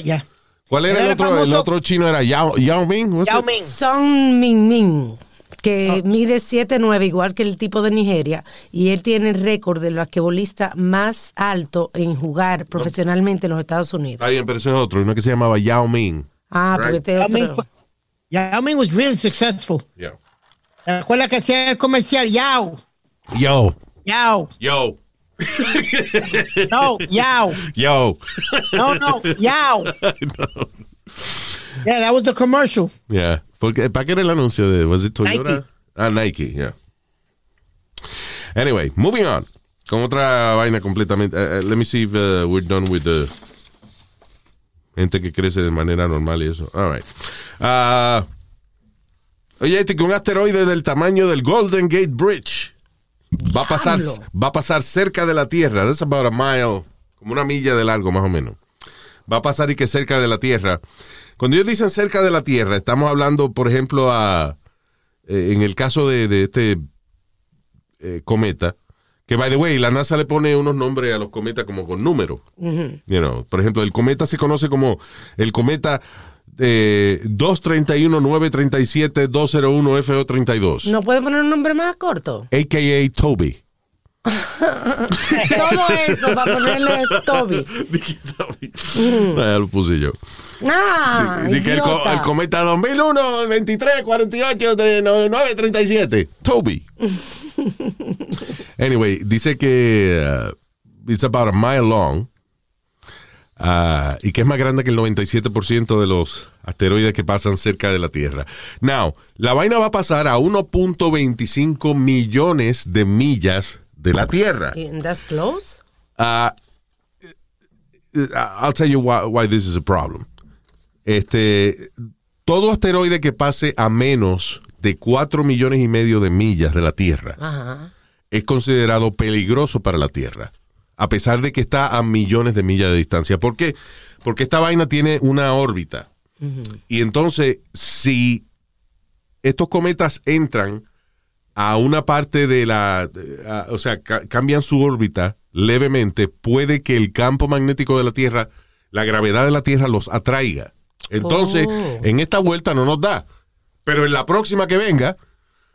Yeah. ¿Cuál era el era otro? El otro chino era Yao, Yao Ming. what's Yao it? Ming. Son Min Min, que mide 7'9", igual que el tipo de Nigeria, y él tiene el récord del basquetbolista más alto en jugar profesionalmente en los Estados Unidos. Está bien, pero ese es otro. Uno que se llamaba Yao Ming. Ah, porque Right. este Yao Ming, otro. fue- Yao Ming was really successful. Yeah. ¿Te acuerdas que hacía el comercial? Yao, Yo. Yao, Yo. no, Yao, Yo. no, no, Yao. (laughs) Yeah, that was the commercial. Yeah. Porque, ¿Para qué era el anuncio de was it Toyota? Nike. Ah, Nike, yeah. Anyway, moving on. Con otra vaina completamente. eh, eh, let me see if uh, we're done with the gente que crece de manera normal y eso. All right. Ah, oye, este que un asteroide del tamaño del Golden Gate Bridge va a pasar Diablo. va a pasar cerca de la Tierra. That's about a mile, como una milla de largo más o menos. Va a pasar y que cerca de la Tierra. Cuando ellos dicen cerca de la Tierra, estamos hablando, por ejemplo, a eh, en el caso de, de este eh, cometa, que by the way, la NASA le pone unos nombres a los cometas como con números. You know, por ejemplo, el cometa se conoce como el cometa eh, 231-937-201-FO32, ¿No puede poner un nombre más corto? a.k.a. Toby. (laughs) Todo eso para ponerle Toby. Dije Toby. Ah, lo puse yo. Ah, que el, co- el cometa 2001, 23, 48, 9, 37. Toby. (laughs) anyway, dice que uh, it's about a mile long. uh, y que es más grande que el 97% de los asteroides que pasan cerca de la Tierra. Now, la vaina va a pasar a 1.25 millones de millas de la Tierra. And that's close. Uh, I'll tell you why, why this is a problem. Este, todo asteroide que pase a menos de 4 millones y medio de millas de la Tierra Ajá. es considerado peligroso para la Tierra, a pesar de que está a millones de millas de distancia. ¿Por qué? Porque esta vaina tiene una órbita. Y entonces, si estos cometas entran a una parte de la, a- o sea, ca- cambian su órbita levemente, puede que el campo magnético de la Tierra, la gravedad de la Tierra los atraiga. Entonces, Oh. en esta vuelta no nos da. Pero en la próxima que venga,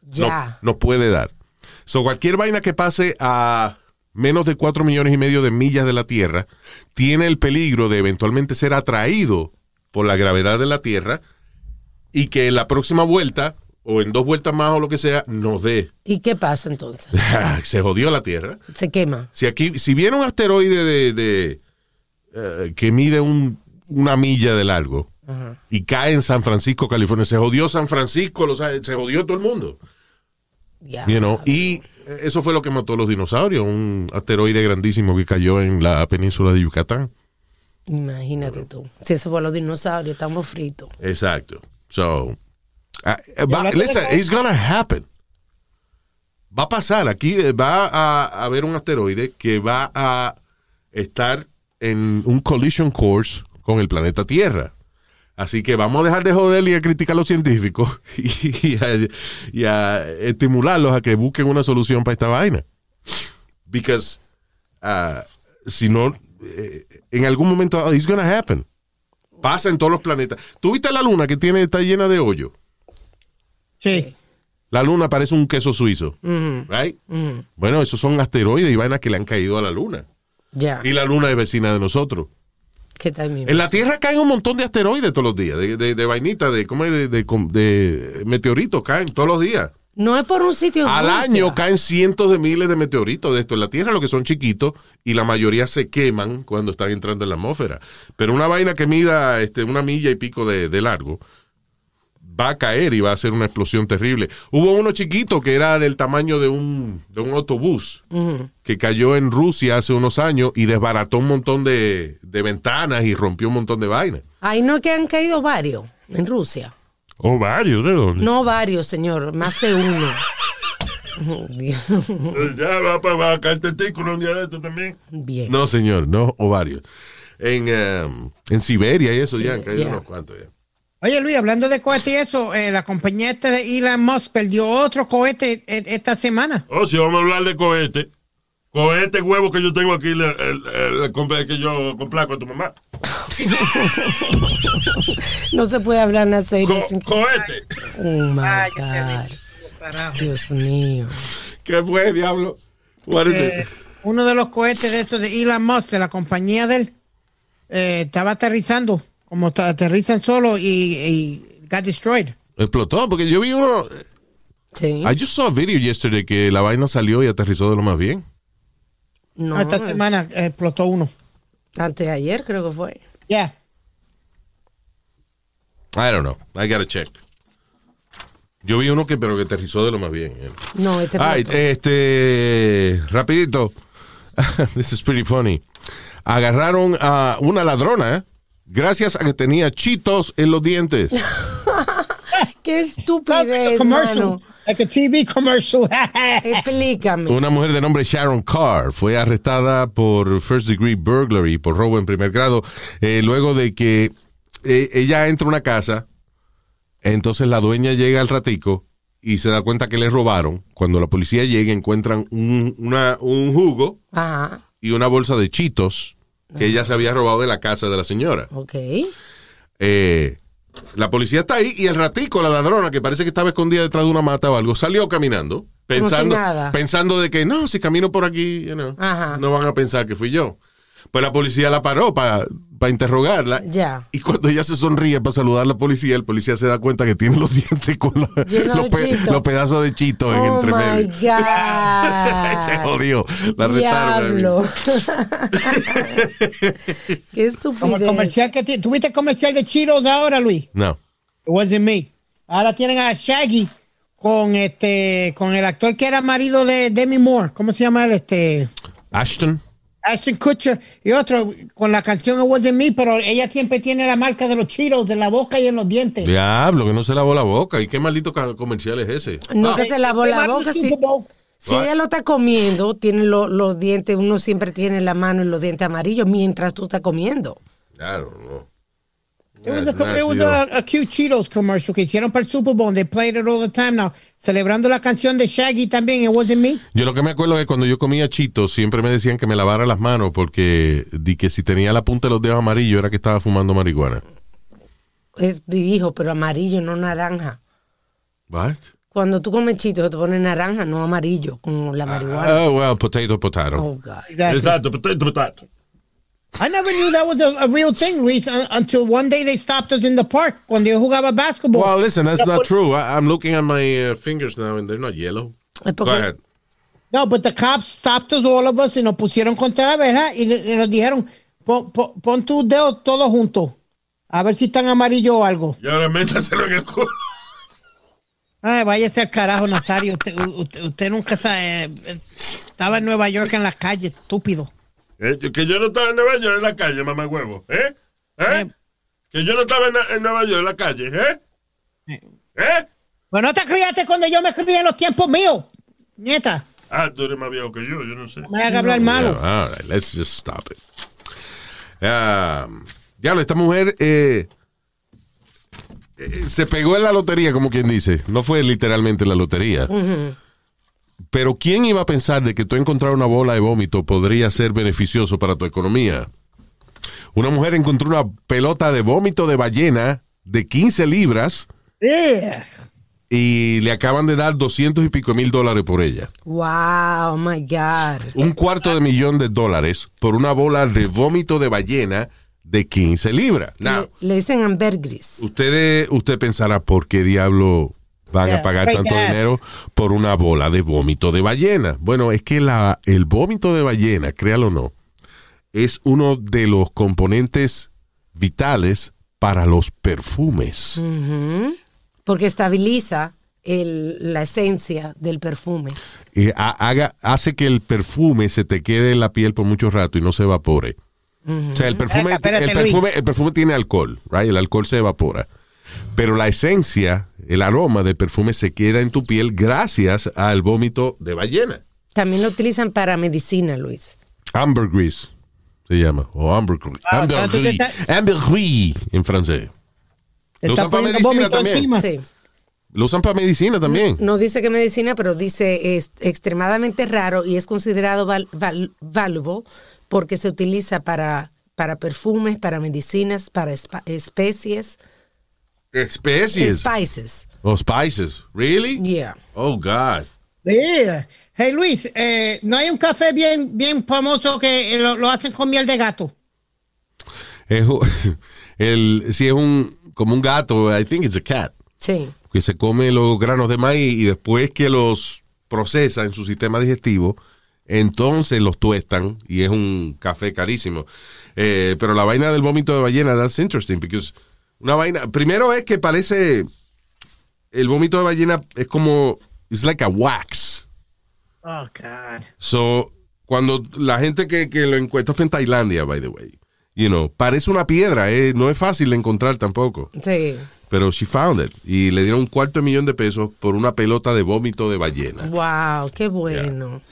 no- Ya. nos puede dar. So, cualquier vaina que pase a menos de 4 millones y medio de millas de la Tierra tiene el peligro de eventualmente ser atraído por la gravedad de la Tierra y que en la próxima vuelta o en dos vueltas más o lo que sea nos dé. ¿Y qué pasa entonces? (laughs) Se jodió la Tierra. Se quema. Si aquí, si viene un asteroide de, de, eh, que mide un- una milla de largo y cae en San Francisco, California, se jodió San Francisco, lo sabe, se jodió todo el mundo. Ya. You know, y eso fue lo que mató a los dinosaurios, un asteroide grandísimo que cayó en la península de Yucatán. Imagínate tú. Si eso fue los dinosaurios, estamos fritos. Exacto. So, eh, va- hablando de listen, it's gonna happen. Va a pasar. Aquí eh, va a haber un asteroide que va a estar en un collision course con el planeta Tierra. Así que vamos a dejar de joder y a criticar a los científicos (laughs) y a, y a estimularlos a que busquen una solución para esta vaina. Because ah, si no, eh, en algún momento, oh, it's gonna happen. Pasa en todos los planetas. ¿Tú viste la luna que tiene, está llena de hoyo? Sí. La luna parece un queso suizo. Right? Bueno, esos son asteroides y vainas que le han caído a la luna. Ya. Y la luna es vecina de nosotros. ¿Qué tal mi En la Tierra caen un montón de asteroides todos los días, de, de, de vainitas, de, ¿cómo es? de, de, de meteoritos, caen todos los días. No es por un sitio. Al Rusia. año caen cientos de miles de meteoritos de esto en la Tierra, lo que son chiquitos, y la mayoría se queman cuando están entrando en la atmósfera. Pero una vaina que mida este, una milla y pico de largo va a caer y va a ser una explosión terrible. Hubo uno chiquito que era del tamaño de un, de un autobús que cayó en Rusia hace unos años y desbarató un montón de, de ventanas y rompió un montón de vainas. Ahí no es que han caído varios en Rusia. O varios, ¿de dónde? No varios, señor, más de uno. Eh, Ya va, pa- va a caer testículo un día de esto también. Bien. No, señor, no ovarios. En, eh, en Siberia y eso ya han Sí, caído unos cuantos. ya. Oye, Luis, hablando de cohete y eso, eh, la compañía esta de Elon Musk perdió otro cohete eh, esta semana. Oh, si vamos a hablar de cohete. Cohete huevo que yo tengo aquí, el, el- el- el comple- que yo complaco a tu mamá. No se puede hablar en serio. Co- cohete. Oh my Ah, God. Carajo. Dios mío. ¿Qué fue, diablo? What is it? Eh, uno de los cohetes de estos de Elon Musk, de la compañía de él, eh, estaba aterrizando, como aterrizan solo y, y got destroyed. Explotó, porque yo vi uno. Sí. I just saw a video yesterday que la vaina salió y aterrizó de lo más bien. No, No, esta semana explotó uno. antes de ayer creo que fue. Yeah. I don't know. I gotta check. Yo vi uno que, pero que aterrizó de lo más bien. eh. No, este este, rapidito. (laughs) This is pretty funny. Agarraron a una ladrona, ¿eh? Gracias a que tenía chitos en los dientes. (laughs) Qué estupidez, mano. Like a TV commercial. (laughs) Explícame. Una mujer de nombre Sharon Carr fue arrestada por first degree burglary, por robo en primer grado, eh, luego de que eh, ella entra a una casa, entonces la dueña llega al ratico y se da cuenta que le robaron. Cuando la policía llega encuentran un, una- un jugo Ajá. y una bolsa de chitos que ella se había robado de la casa de la señora. Ok. Eh, la policía está ahí y el ratico, la ladrona, que parece que estaba escondida detrás de una mata o algo, salió caminando, pensando, si pensando de que no, si camino por aquí, you know, Ajá. no van a pensar que fui yo. Pues la policía la paró para interrogarla. Ya. Y cuando ella se sonríe para saludar a la policía, el policía se da cuenta que tiene los (laughs) dientes con la- los, chito. los pedazos de chito en Oh entre my medio. (laughs) se God. jodió. La. Diablo. (laughs) Qué Como el estupidez. comercial que ti- ¿Tuviste el comercial de Cheetos ahora, Luis? No. It wasn't me. Ahora tienen a Shaggy con este con el actor que era marido de Demi Moore. ¿Cómo se llama él? Este Ashton. Ashton Kutcher y otro con la canción It wasn't me, pero ella siempre tiene la marca de los Cheetos en la boca y en los dientes. Diablo, que no se lavó la boca. ¿Y qué maldito comercial es ese? No que se lavó la boca. Si, ella lo está comiendo, tiene lo- los dientes, uno siempre tiene la mano en los dientes amarillos mientras tú estás comiendo. Claro, no. It was, a, it was a, a cute Cheetos commercial que hicieron para el Super Bowl. They played it all the time now. Celebrando la canción de Shaggy también. It wasn't me. Yo lo que me acuerdo es que cuando yo comía chitos siempre me decían que me lavara las manos porque di que si tenía la punta de los dedos amarillos era que estaba fumando marihuana. Es dijo, pero amarillo, no naranja. What? Cuando tú comes chito, te pones naranja, no amarillo, como la marihuana. Oh, well, potato, potato. Oh, God. Exactly. Exacto, potato, potato. I never knew that was a, a real thing, Luis, un- until one day they stopped us in the park cuando yo jugaba basketball. Well, listen, that's not true. I, I'm looking at my uh, fingers now and they're not yellow. Es Go ahead. No, but the cops stopped us, all of us, y nos pusieron contra la verja y, y nos dijeron, pon, pon, pon tus dedos todos juntos, a ver si están amarillos o algo. Y ahora métaselo en el culo. Ay, váyase al carajo, Nazario. Usted, usted, usted nunca sabe, eh, estaba en Nueva York en la calle, estúpido. Eh, Que yo no estaba en Nueva York en la calle, mamá huevo. ¿Eh? ¿Eh? Eh. Que yo no estaba en, en Nueva York en la calle. ¿Eh? ¿Eh? Pues no te criaste cuando yo me crié en los tiempos míos, nieta. Ah, tú eres más viejo que yo, yo no sé. No me hagas hablar malo. Yeah, all right, let's just stop it. Um, diablo, esta mujer eh, eh, se pegó en la lotería, como quien dice. No fue literalmente en la lotería. Pero ¿quién iba a pensar de que tú encontrar una bola de vómito podría ser beneficioso para tu economía? Una mujer encontró una pelota de vómito de ballena de 15 libras Yeah. y le acaban de dar 200 y pico mil dólares por ella. Wow, oh my God. Un cuarto de millón de dólares por una bola de vómito de ballena de 15 libras. Now, Le, le dicen ambergris. ustedes, usted pensará por qué diablo van a pagar tanto that. dinero por una bola de vómito de ballena. Bueno, es que la, el vómito de ballena, créalo o no, es uno de los componentes vitales para los perfumes. Porque estabiliza el- la esencia del perfume. Eh, ha- haga, hace que el perfume se te quede en la piel por mucho rato y no se evapore. O sea, el perfume, Espérate, el, perfume, el perfume tiene alcohol, right? El alcohol se evapora. Pero la esencia, el aroma del perfume se queda en tu piel gracias al vómito de ballena. También lo utilizan para medicina, Luis. Ambergris se llama. O ambergris. Ah, ambergris. en francés. Lo está usan para poniendo medicina vómito también. encima. Sí. Lo usan para medicina también. No dice que medicina, pero dice es extremadamente raro y es considerado val- val- valuable porque se utiliza para, para perfumes, para medicinas, para especies, Especies. spices. O spices. Really? Yeah. Oh, God. Yeah. Hey Luis, eh, no hay un café bien, bien famoso que eh, lo, lo hacen con miel de gato. Es, (laughs) el, si es un, como un gato, I think it's a cat, Sí. que se come los granos de maíz y después que los procesa en su sistema digestivo, entonces los tuestan y es un café carísimo. Eh, pero la vaina del vómito de ballena, that's interesting, because una vaina, primero es que parece, el vómito de ballena es como, it's like a wax. Oh, God. So, cuando la gente que, que lo encuentra fue en Tailandia, by the way, you know, parece una piedra, eh, no es fácil de encontrar tampoco. Sí. Pero she found it. Y le dieron un cuarto de millón de pesos por una pelota de vómito de ballena. Wow, qué bueno.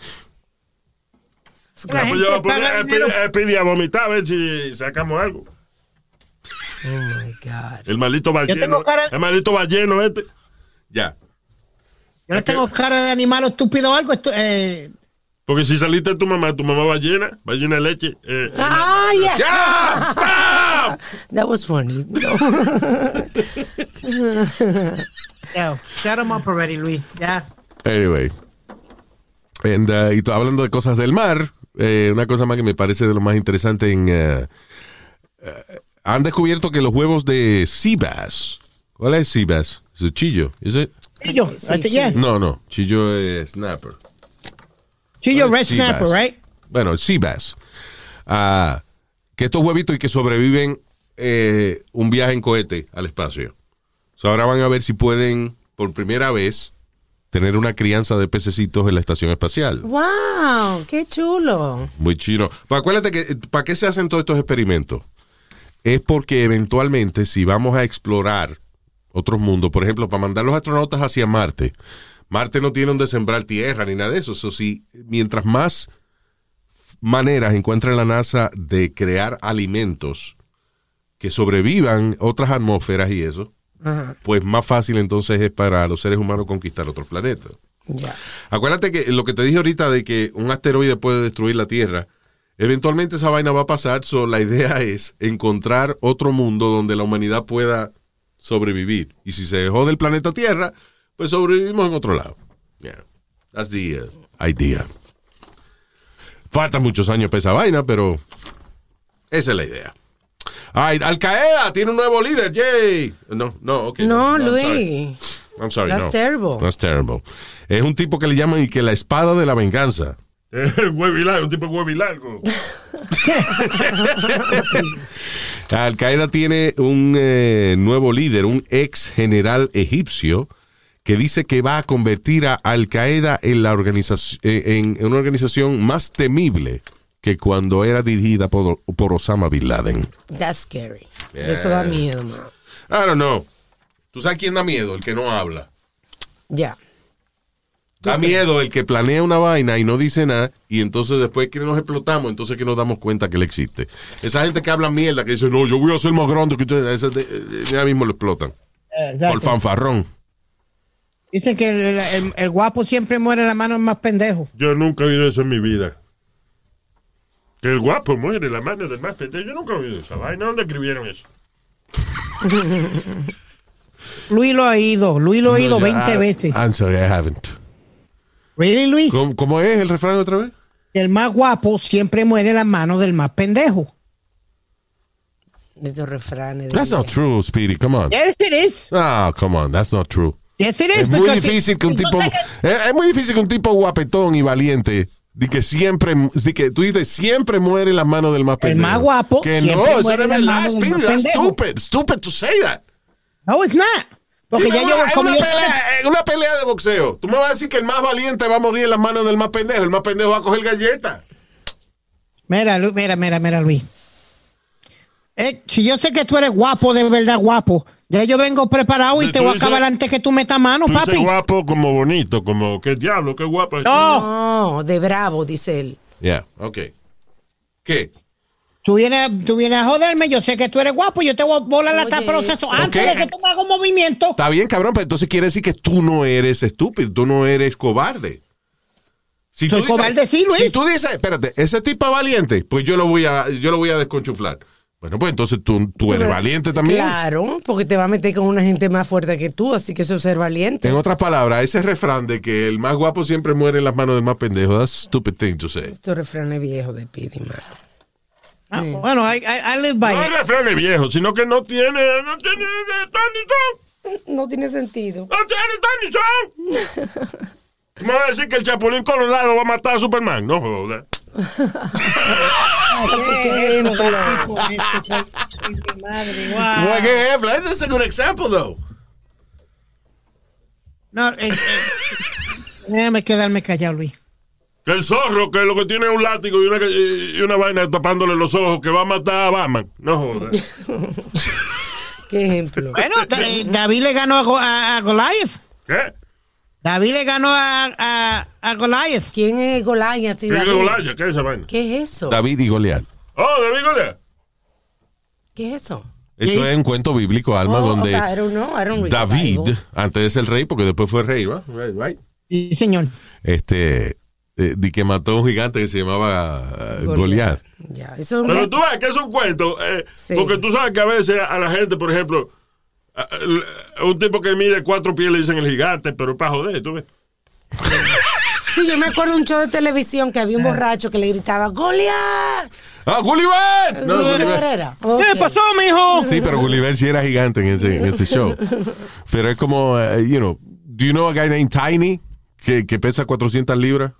La Ah, pues gente yo paga dinero. pedir- a pedir a vomitar a ver si sacamos algo. Oh my God. El maldito tengo cara- El maldito balleno este. Ya. Yo le tengo cara de animal estúpido o algo. esto- eh, Porque si saliste de tu mamá, tu mamá ballena, ballena de leche. eh, Ah, yeah. ¡Ya! ¡Stop! (laughs) That was funny. (laughs) yo, shut him up already, Luis. Ya. Anyway. And, uh, y hablando de cosas del mar, eh, una cosa más que me parece de lo más interesante en... uh, uh, han descubierto que los huevos de sea bass... ¿Cuál es sea bass? ¿Es el chillo? ¿Es it? Chillo, Sí, este. No, no. Chillo es snapper. Chillo ¿Cuál red sea snapper, bass? right? Bueno, el sea bass. Ah, que estos huevitos y que sobreviven eh, un viaje en cohete al espacio. So, ahora van a ver si pueden, por primera vez, tener una crianza de pececitos en la estación espacial. wow, qué chulo. Muy chino. Acuérdate que, ¿para qué se hacen todos estos experimentos? Es porque eventualmente, si vamos a explorar otros mundos, por ejemplo, para mandar los astronautas hacia Marte, Marte no tiene donde sembrar tierra ni nada de eso. Sí, mientras más maneras encuentra la NASA de crear alimentos que sobrevivan otras atmósferas y eso, pues más fácil entonces es para los seres humanos conquistar otros planetas. Acuérdate que lo que te dije ahorita de que un asteroide puede destruir la Tierra, eventualmente esa vaina va a pasar, so la idea es encontrar otro mundo donde la humanidad pueda sobrevivir. Y si se dejó del planeta Tierra, pues sobrevivimos en otro lado. Yeah. That's the uh, idea. Faltan muchos años para esa vaina, pero esa es la idea. Ay, Al Qaeda tiene un nuevo líder, yay. No, no, ok. No, I'm sorry. Luis. I'm sorry, That's no. terrible. That's terrible. Es un tipo que le llaman y que la espada de la venganza. (laughs) un tipo. (laughs) Al Qaeda tiene un eh, nuevo líder, un ex general egipcio, que dice que va a convertir a Al Qaeda en, la organización, en, en una organización más temible que cuando era dirigida por, por Osama Bin Laden. That's scary. Eso da miedo, man. I don't know. ¿Tú sabes quién da miedo? El que no habla. Ya. Da miedo el que planea una vaina y no dice nada, y entonces después que nos explotamos, entonces que nos damos cuenta que él existe. Esa gente que habla mierda, que dice, no, yo voy a ser más grande que ustedes, ya mismo lo explotan. Exacto. Por fanfarrón. Dicen que el, el- el guapo siempre muere la mano más pendejo. Yo nunca he oído eso en mi vida. Que el guapo muere la mano del más pendejo. Yo nunca he oído esa vaina. ¿Dónde escribieron eso? (laughs) Luis lo ha ido, Luis lo ha ido 20 I- veces. I'm sorry, I haven't. Really, Luis? ¿Cómo, cómo es el refrán otra vez? El más guapo siempre muere en las manos del más pendejo. De estos refranes. That's not true, Speedy. Come on. Yes, it is. Ah, come on. That's not true. Yes, it is. Es muy difícil que un tipo es, es muy difícil que un tipo guapetón y valiente de que siempre de que tú dices siempre muere en las manos del más El pendejo. más guapo que siempre no, eso no es verdad, Speedy, más that's pendejo. stupid, stupid to say that. No, it's not. Porque ya yo, como una yo- pelea, en una pelea de boxeo, tú me vas a decir que el más valiente va a morir en las manos del más pendejo, el más pendejo va a coger galleta. Mira, Lu- mira, mira, mira, Luis. Eh, si yo sé que tú eres guapo, de verdad guapo, ya yo vengo preparado y te voy a acabar antes que tú metas mano, Tú dices papi. guapo como bonito, como qué diablo, qué guapo. No, No, de bravo, dice él. Yeah, okay. ¿Qué? Tú vienes, tú vienes a joderme, yo sé que tú eres guapo, yo te voy a volar la tapa proceso eso. antes de que tú me hagas un movimiento. Está bien, cabrón, pero entonces quiere decir que tú no eres estúpido, tú no eres cobarde. Si Soy tú dices- cobarde, sí, Luis. Si tú dices, espérate, ese tipo es valiente, pues yo lo voy a, yo lo voy a desconchuflar. Bueno, pues entonces tú, tú eres valiente también. Claro, porque te va a meter con una gente más fuerte que tú, así que eso es ser valiente. En otras palabras, ese refrán de que el más guapo siempre muere en las manos del más pendejo, that's a stupid thing to say. Estos refranes viejos de Pidi, mano. Ah, bueno, I, I, I live by No it. es refrán viejo, sino que no tiene, no tiene eh, ni son. No tiene sentido. No tiene ni. ¿Cómo va a decir que el Chapulín Colorado va a matar a Superman? No (laughs) madre, wow. Buen ejemplo, ese es un good example, though. No, eh, eh, déjame quedarme callado, Luis. Que el zorro, que lo que tiene es un látigo y una, y una vaina tapándole los ojos, que va a matar a Batman. No joda. (laughs) ¿Qué ejemplo? Bueno, eh, David le ganó a, Go- a- a Goliath. ¿Qué? David le ganó a, a, a Goliath. ¿Quién es Goliath? Sí, ¿Qué es David? Golaya? ¿Qué es esa vaina? ¿Qué es eso? David y Goliat. Oh, David Goliat. ¿Qué es eso? Eso es un cuento bíblico, Alma, Oh, donde I don't know, I don't the David, antes de ser rey, porque después fue rey, ¿va? Right, right. Sí, señor. Este, eh, di que mató a un gigante que se llamaba eh, Goliat. Ya, eso es Pero tú ves que es un cuento, eh, Sí. porque tú sabes que a veces a la gente, por ejemplo, a- a- un tipo que mide cuatro pies le dicen el gigante, pero es para joder, tú ves. Sí, yo me acuerdo de un show de televisión que había un borracho que le gritaba ¡Goliath! ¡Ah, Gulliver! No, ¿Goliath Gulliver. era? ¿Qué pasó, mijo? Sí, pero Gulliver sí era gigante en ese, en ese show. (laughs) Pero es como, eh, you know, do you know a guy named Tiny? Que, que pesa 400 libras.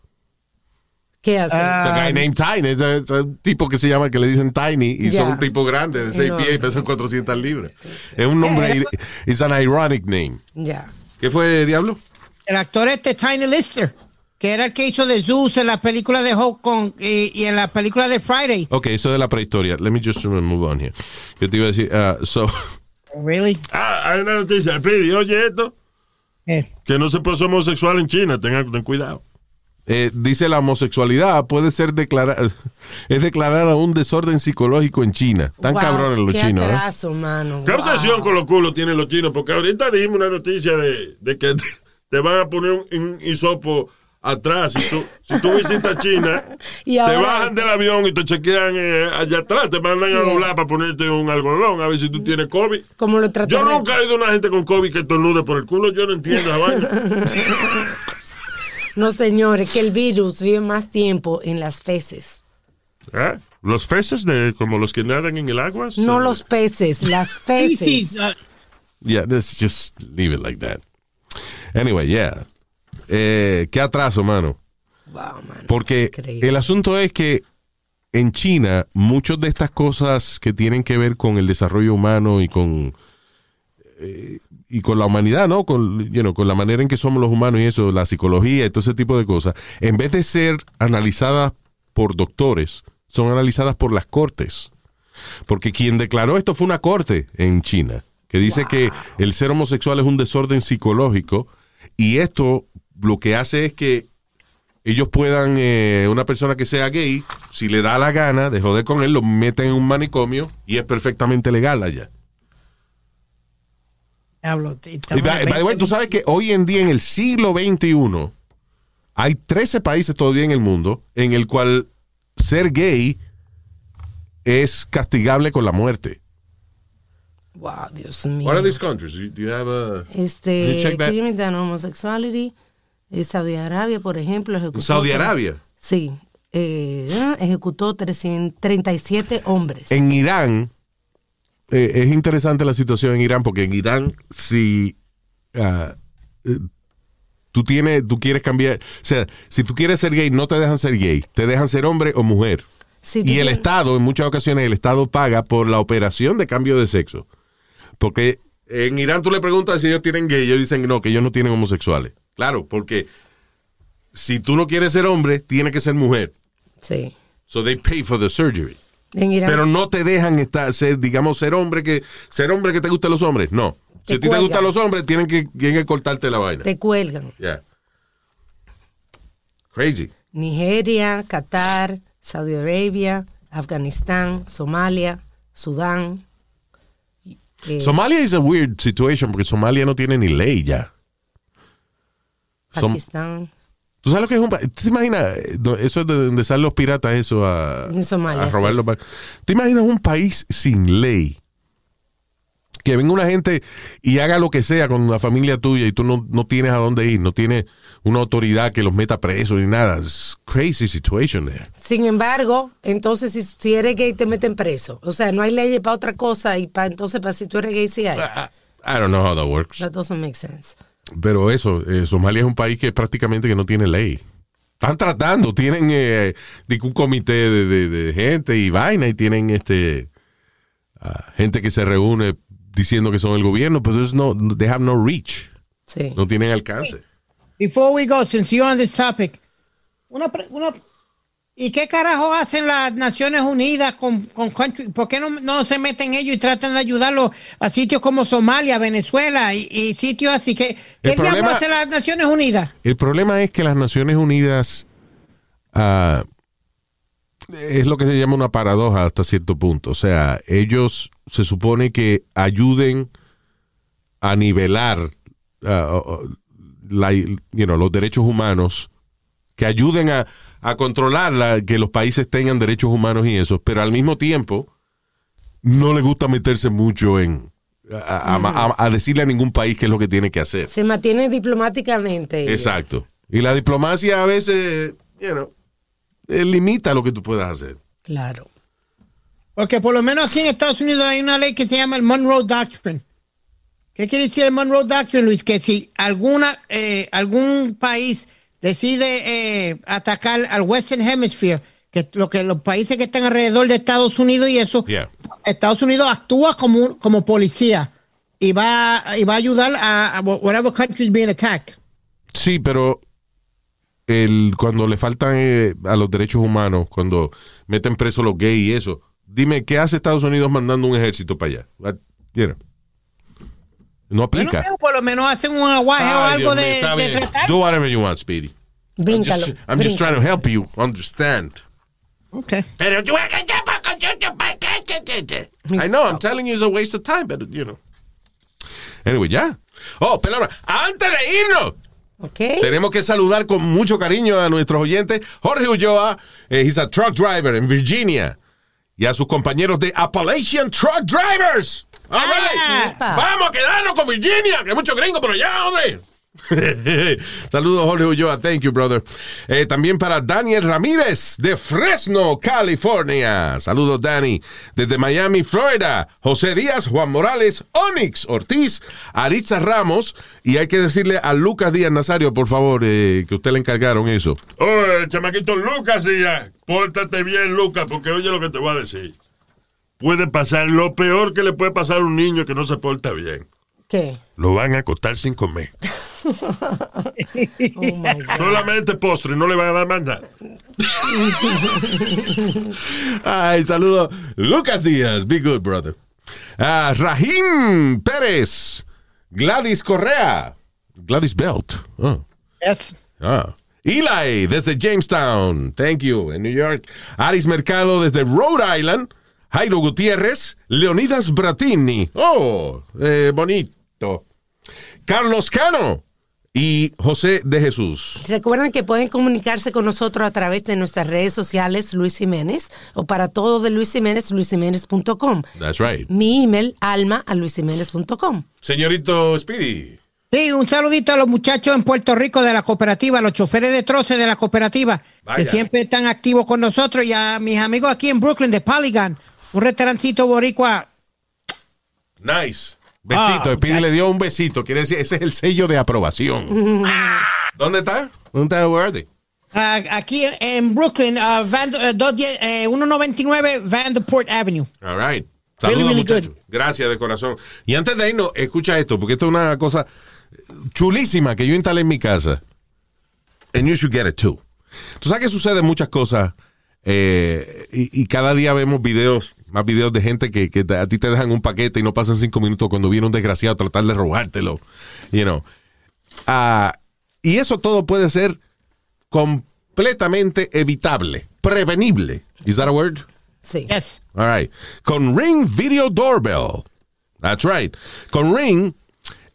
¿Qué hace? a guy named Tiny. Es, es un tipo que se llama, que le dicen Tiny, y Ya. son un tipo grande, de 6 No. pies y pesan 400 libras. Es un nombre, es an ironic name. ya. ¿Qué fue, Diablo? El actor este, Tiny Lister, que era el que hizo de Zeus en la película de Hong Kong y, y en la película de Friday. Ok, eso de la prehistoria. Let me just move on here. Yo te iba a decir, ah, so, Really? Ah, hay una noticia. Pidi, oye esto, Eh, que no se puede ser homosexual en China, tengan ten cuidado. Eh, dice la homosexualidad puede ser declarada, (laughs) es declarada un desorden psicológico en China. Tan Wow, cabrones los qué chinos, ¿eh? atraso, mano. ¿Qué Wow. obsesión con los culos tienen los chinos? Porque ahorita dimos una noticia de, de que te, te van a poner un, un hisopo atrás. Si tú, si tú visitas China, (laughs) Y te bajan del avión y te chequean eh, allá atrás, te mandan a doblar para ponerte un algodón a ver si tú tienes COVID. Como lo Yo nunca he ido a una gente con COVID que estornude por el culo, yo no entiendo la vaina. (laughs) No, señores, que el virus vive más tiempo en las feces. ¿Eh? ¿Los feces de como los que nadan en el agua? No los peces, las (laughs) feces. ah, Yeah, let's just leave it like that. Anyway, yeah. Eh, qué atraso, mano. Wow, mano. Porque Increíble. el asunto es que en China, muchas de estas cosas que tienen que ver con el desarrollo humano y con eh, y con la humanidad, ¿no? Con, you know, con la manera en que somos los humanos y eso, la psicología y todo ese tipo de cosas, en vez de ser analizadas por doctores, son analizadas por las cortes. Porque quien declaró esto fue una corte en China, que dice que el ser homosexual es un desorden psicológico y esto lo que hace es que ellos puedan, eh, una persona que sea gay, si le da la gana de joder con él, lo meten en un manicomio y es perfectamente legal allá. Diablo, te- Y by, by the way, 20. tú sabes que hoy en día, en el siglo XXI, hay 13 países todavía en el mundo en el cual ser gay es castigable con la muerte. Wow, Dios mío. What are these countries? Do you- you have a... You Este, check that? crimen de homosexuality. eh, Saudi Arabia, por ejemplo, ejecutó. Saudi Arabia. Sí. eh, ejecutó 337 hombres. En Irán, eh, es interesante la situación en Irán, porque en Irán, si ah, eh, tú tienes, tú quieres cambiar, o sea, si tú quieres ser gay, no te dejan ser gay, te dejan ser hombre o mujer. Y el tienes- Estado, en muchas ocasiones, el Estado paga por la operación de cambio de sexo. Porque en Irán tú le preguntas si ellos tienen gay, ellos dicen que no, que ellos no tienen homosexuales. Claro, porque si tú no quieres ser hombre, tiene que ser mujer. Sí. So they pay for the surgery. Pero no te dejan estar, ser, digamos, ser hombre que ser hombre que te gusten los hombres. No. Si a ti te gustan los hombres, tienen que, tienen que cortarte la vaina. te cuelgan. Yeah. Crazy. Nigeria, Qatar, Saudi Arabia, Afganistán, Somalia, Sudán. eh, Somalia is a weird situation porque Somalia no tiene ni ley ya. Som- Pakistán. ¿Tú sabes lo que es un país? ¿Te imaginas? eh, Eso es de donde salen los piratas, eso a, En Somalia, a robar sí. los barcos. ¿Te imaginas un país sin ley? Que venga una gente y haga lo que sea con la familia tuya y tú no, no tienes a dónde ir, no tienes una autoridad que los meta presos ni nada. Crazy situation there. Sin embargo, entonces si, si eres gay te meten preso. O sea, no hay leyes para otra cosa y para entonces para si tú eres gay sí hay. I, I don't know how that works. That doesn't make sense. Pero eso, eh, Somalia es un país que prácticamente que no tiene ley. Están tratando, tienen eh, un comité de, de- de gente y vaina y tienen este ah, gente que se reúne diciendo que son el gobierno, pero no, they have no reach, Sí. no tienen alcance. Before we go, since you're on this topic, una, una, ¿y qué carajo hacen las Naciones Unidas con, con country? ¿Por qué no, no se meten ellos y tratan de ayudarlos a sitios como Somalia, Venezuela y, y sitios así? que ¿Qué El problema- hacen las Naciones Unidas? El problema es que las Naciones Unidas ah, es lo que se llama una paradoja hasta cierto punto. O sea, ellos se supone que ayuden a nivelar ah, la- you know, los derechos humanos, que ayuden a, a controlar la- que los países tengan derechos humanos y eso, pero al mismo tiempo no le gusta meterse mucho en a, a- a- a decirle a ningún país qué es lo que tiene que hacer. Se mantiene diplomáticamente. Exacto. Y la diplomacia a veces, you know, eh, limita lo que tú puedas hacer. Claro. Porque por lo menos aquí en Estados Unidos hay una ley que se llama el Monroe Doctrine. ¿Qué quiere decir el Monroe Doctrine, Luis? Que si alguna, eh, algún país decide eh, atacar al Western Hemisphere, que lo que los países que están alrededor de Estados Unidos y eso, Yeah. Estados Unidos actúa como, como policía y va, y va a ayudar a, a whatever country is being attacked. Sí, pero el, cuando le faltan eh, a los derechos humanos, cuando meten presos los gays y eso, dime, ¿qué hace Estados Unidos mandando un ejército para allá? What- you know. No aplica. pero por lo menos hacen un aguaje o Ay, algo Dios mío, de, tratar. Do whatever you want, Speedy. I'm Bríncalo. just, I'm just trying to help you understand. Okay. Pero tú I know, I'm telling you it's a waste of time, but you know. Anyway, ya. Oh, pelona, antes de irnos, Ok. tenemos que saludar con mucho cariño a nuestros oyentes. Jorge Ulloa, eh, he's a truck driver en Virginia. Y a sus compañeros de Appalachian Truck Drivers. Vamos a quedarnos con Virginia, que hay mucho gringo por allá, hombre. (laughs) Saludos, Jorge Ulloa. Thank you, brother. Eh, también para Daniel Ramírez de Fresno, California. Saludos, Danny. Desde Miami, Florida. José Díaz, Juan Morales, Onyx Ortiz, Aritza Ramos. Y hay que decirle a Lucas Díaz Nazario, por favor, eh, que usted le encargaron eso. Oye, chamaquito Lucas, ya. Pórtate bien, Lucas, porque oye lo que te voy a decir. Puede pasar lo peor que le puede pasar a un niño que no se porta bien. ¿Qué? Lo van a acostar sin comer. (laughs) Oh my God. Solamente postre, no le van a dar más nada. Ay, saludo. Lucas Díaz, be good, brother. Ah, Rahim Pérez, Gladys Correa, Gladys Belt. Oh. Yes. Ah. Eli, desde Jamestown. Thank you. En New York. Aris Mercado, desde Rhode Island. Jairo Gutiérrez. Leonidas Bratini. Oh, eh, bonito. Carlos Cano. y José de Jesús. Recuerden que pueden comunicarse con nosotros a través de nuestras redes sociales Luis Jiménez o para todo de Luis Jiménez, luisjiménez.com. That's right. Mi email, alma a luisjiménez.com. Señorito Speedy. Sí, un saludito a los muchachos en Puerto Rico de la cooperativa, los choferes de troces de la cooperativa, Vaya. que siempre están activos con nosotros, y a mis amigos aquí en Brooklyn de Polygon, un restaurancito boricua. Nice. Besito. Ah, le dio un besito. Quiere decir, ese es el sello de aprobación. (laughs) ¿Dónde está? ¿Dónde está? Ah, aquí en Brooklyn, ah, Van- eh, 210, eh, 199 Vanderport Avenue. All right. Saludos, Really, really good. Gracias de corazón. Y antes de irnos, escucha esto, porque esto es una cosa chulísima que yo instalé en mi casa. And you should get it too. Tú sabes que suceden muchas cosas eh, y, y cada día vemos videos, más videos de gente que, que a ti te dejan un paquete y no pasan cinco minutos cuando viene un desgraciado a tratar de robártelo. You know. Ah, y eso todo puede ser completamente evitable, prevenible. Is that a word? Sí. Yes. All right. Con Ring Video Doorbell. That's right. Con Ring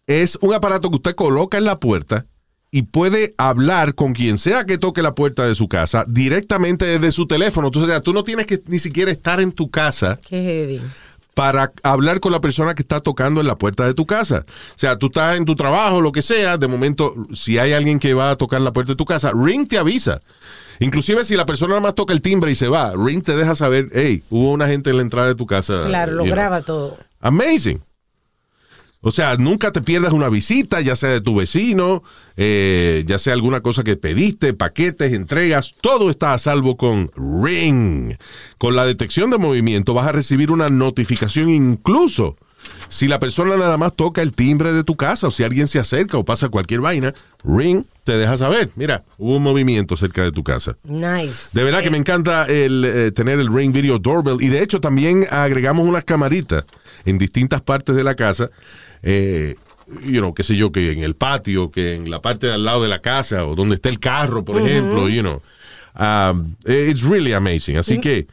es un aparato que usted coloca en la puerta y puede hablar con quien sea que toque la puerta de su casa directamente desde su teléfono. Entonces, o sea, tú no tienes que ni siquiera estar en tu casa Qué heavy. para hablar con la persona que está tocando en la puerta de tu casa. O sea, tú estás en tu trabajo, lo que sea, de momento, si hay alguien que va a tocar la puerta de tu casa, Ring te avisa. Inclusive si la persona nada más toca el timbre y se va, Ring te deja saber, hey, hubo una gente en la entrada de tu casa. Claro, lo know. graba todo. Amazing. O sea, nunca te pierdas una visita, ya sea de tu vecino, eh, ya sea alguna cosa que pediste, paquetes, entregas, todo está a salvo con Ring. Con la detección de movimiento vas a recibir una notificación incluso si la persona nada más toca el timbre de tu casa o si alguien se acerca o pasa cualquier vaina, Ring te deja saber, mira, hubo un movimiento cerca de tu casa. Nice. De verdad que me encanta el, eh, tener el Ring Video Doorbell. Y de hecho también agregamos unas camaritas en distintas partes de la casa. Eh, you know, qué sé yo, que en el patio, que en la parte de al lado de la casa, o donde está el carro, por ejemplo, you know. Um, it's really amazing. Así que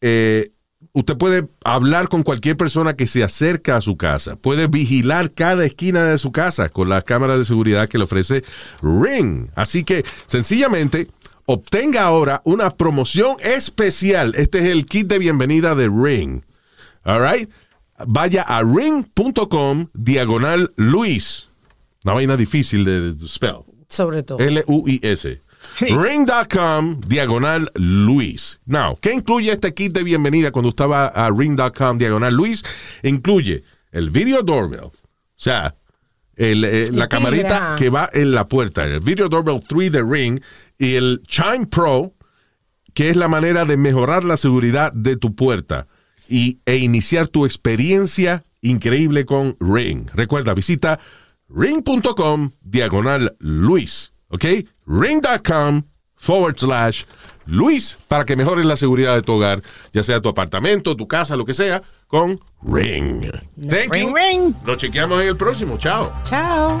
eh, usted puede hablar con cualquier persona que se acerca a su casa. Puede vigilar cada esquina de su casa con las cámaras de seguridad que le ofrece Ring. Así que sencillamente obtenga ahora una promoción especial. Este es el kit de bienvenida de Ring. All right. Vaya a ring.com diagonal Luis. Una vaina difícil de, de spell. Sobre todo. L-U-I-S. Sí. Ring.com diagonal Luis. Now, ¿qué incluye este kit de bienvenida cuando usted va a ring.com diagonal Luis? Incluye el video doorbell. O sea, el, eh, la camarita que va en la puerta. El video doorbell 3 de Ring y el Chime Pro, que es la manera de mejorar la seguridad de tu puerta y, e iniciar tu experiencia increíble con Ring. Recuerda, visita ring.com diagonal Luis. ¿Ok? Ring.com forward slash Luis para que mejores la seguridad de tu hogar, ya sea tu apartamento, tu casa, lo que sea, con Ring. Thank Ring, you. ring. Nos chequeamos en el próximo. Chao. Chao.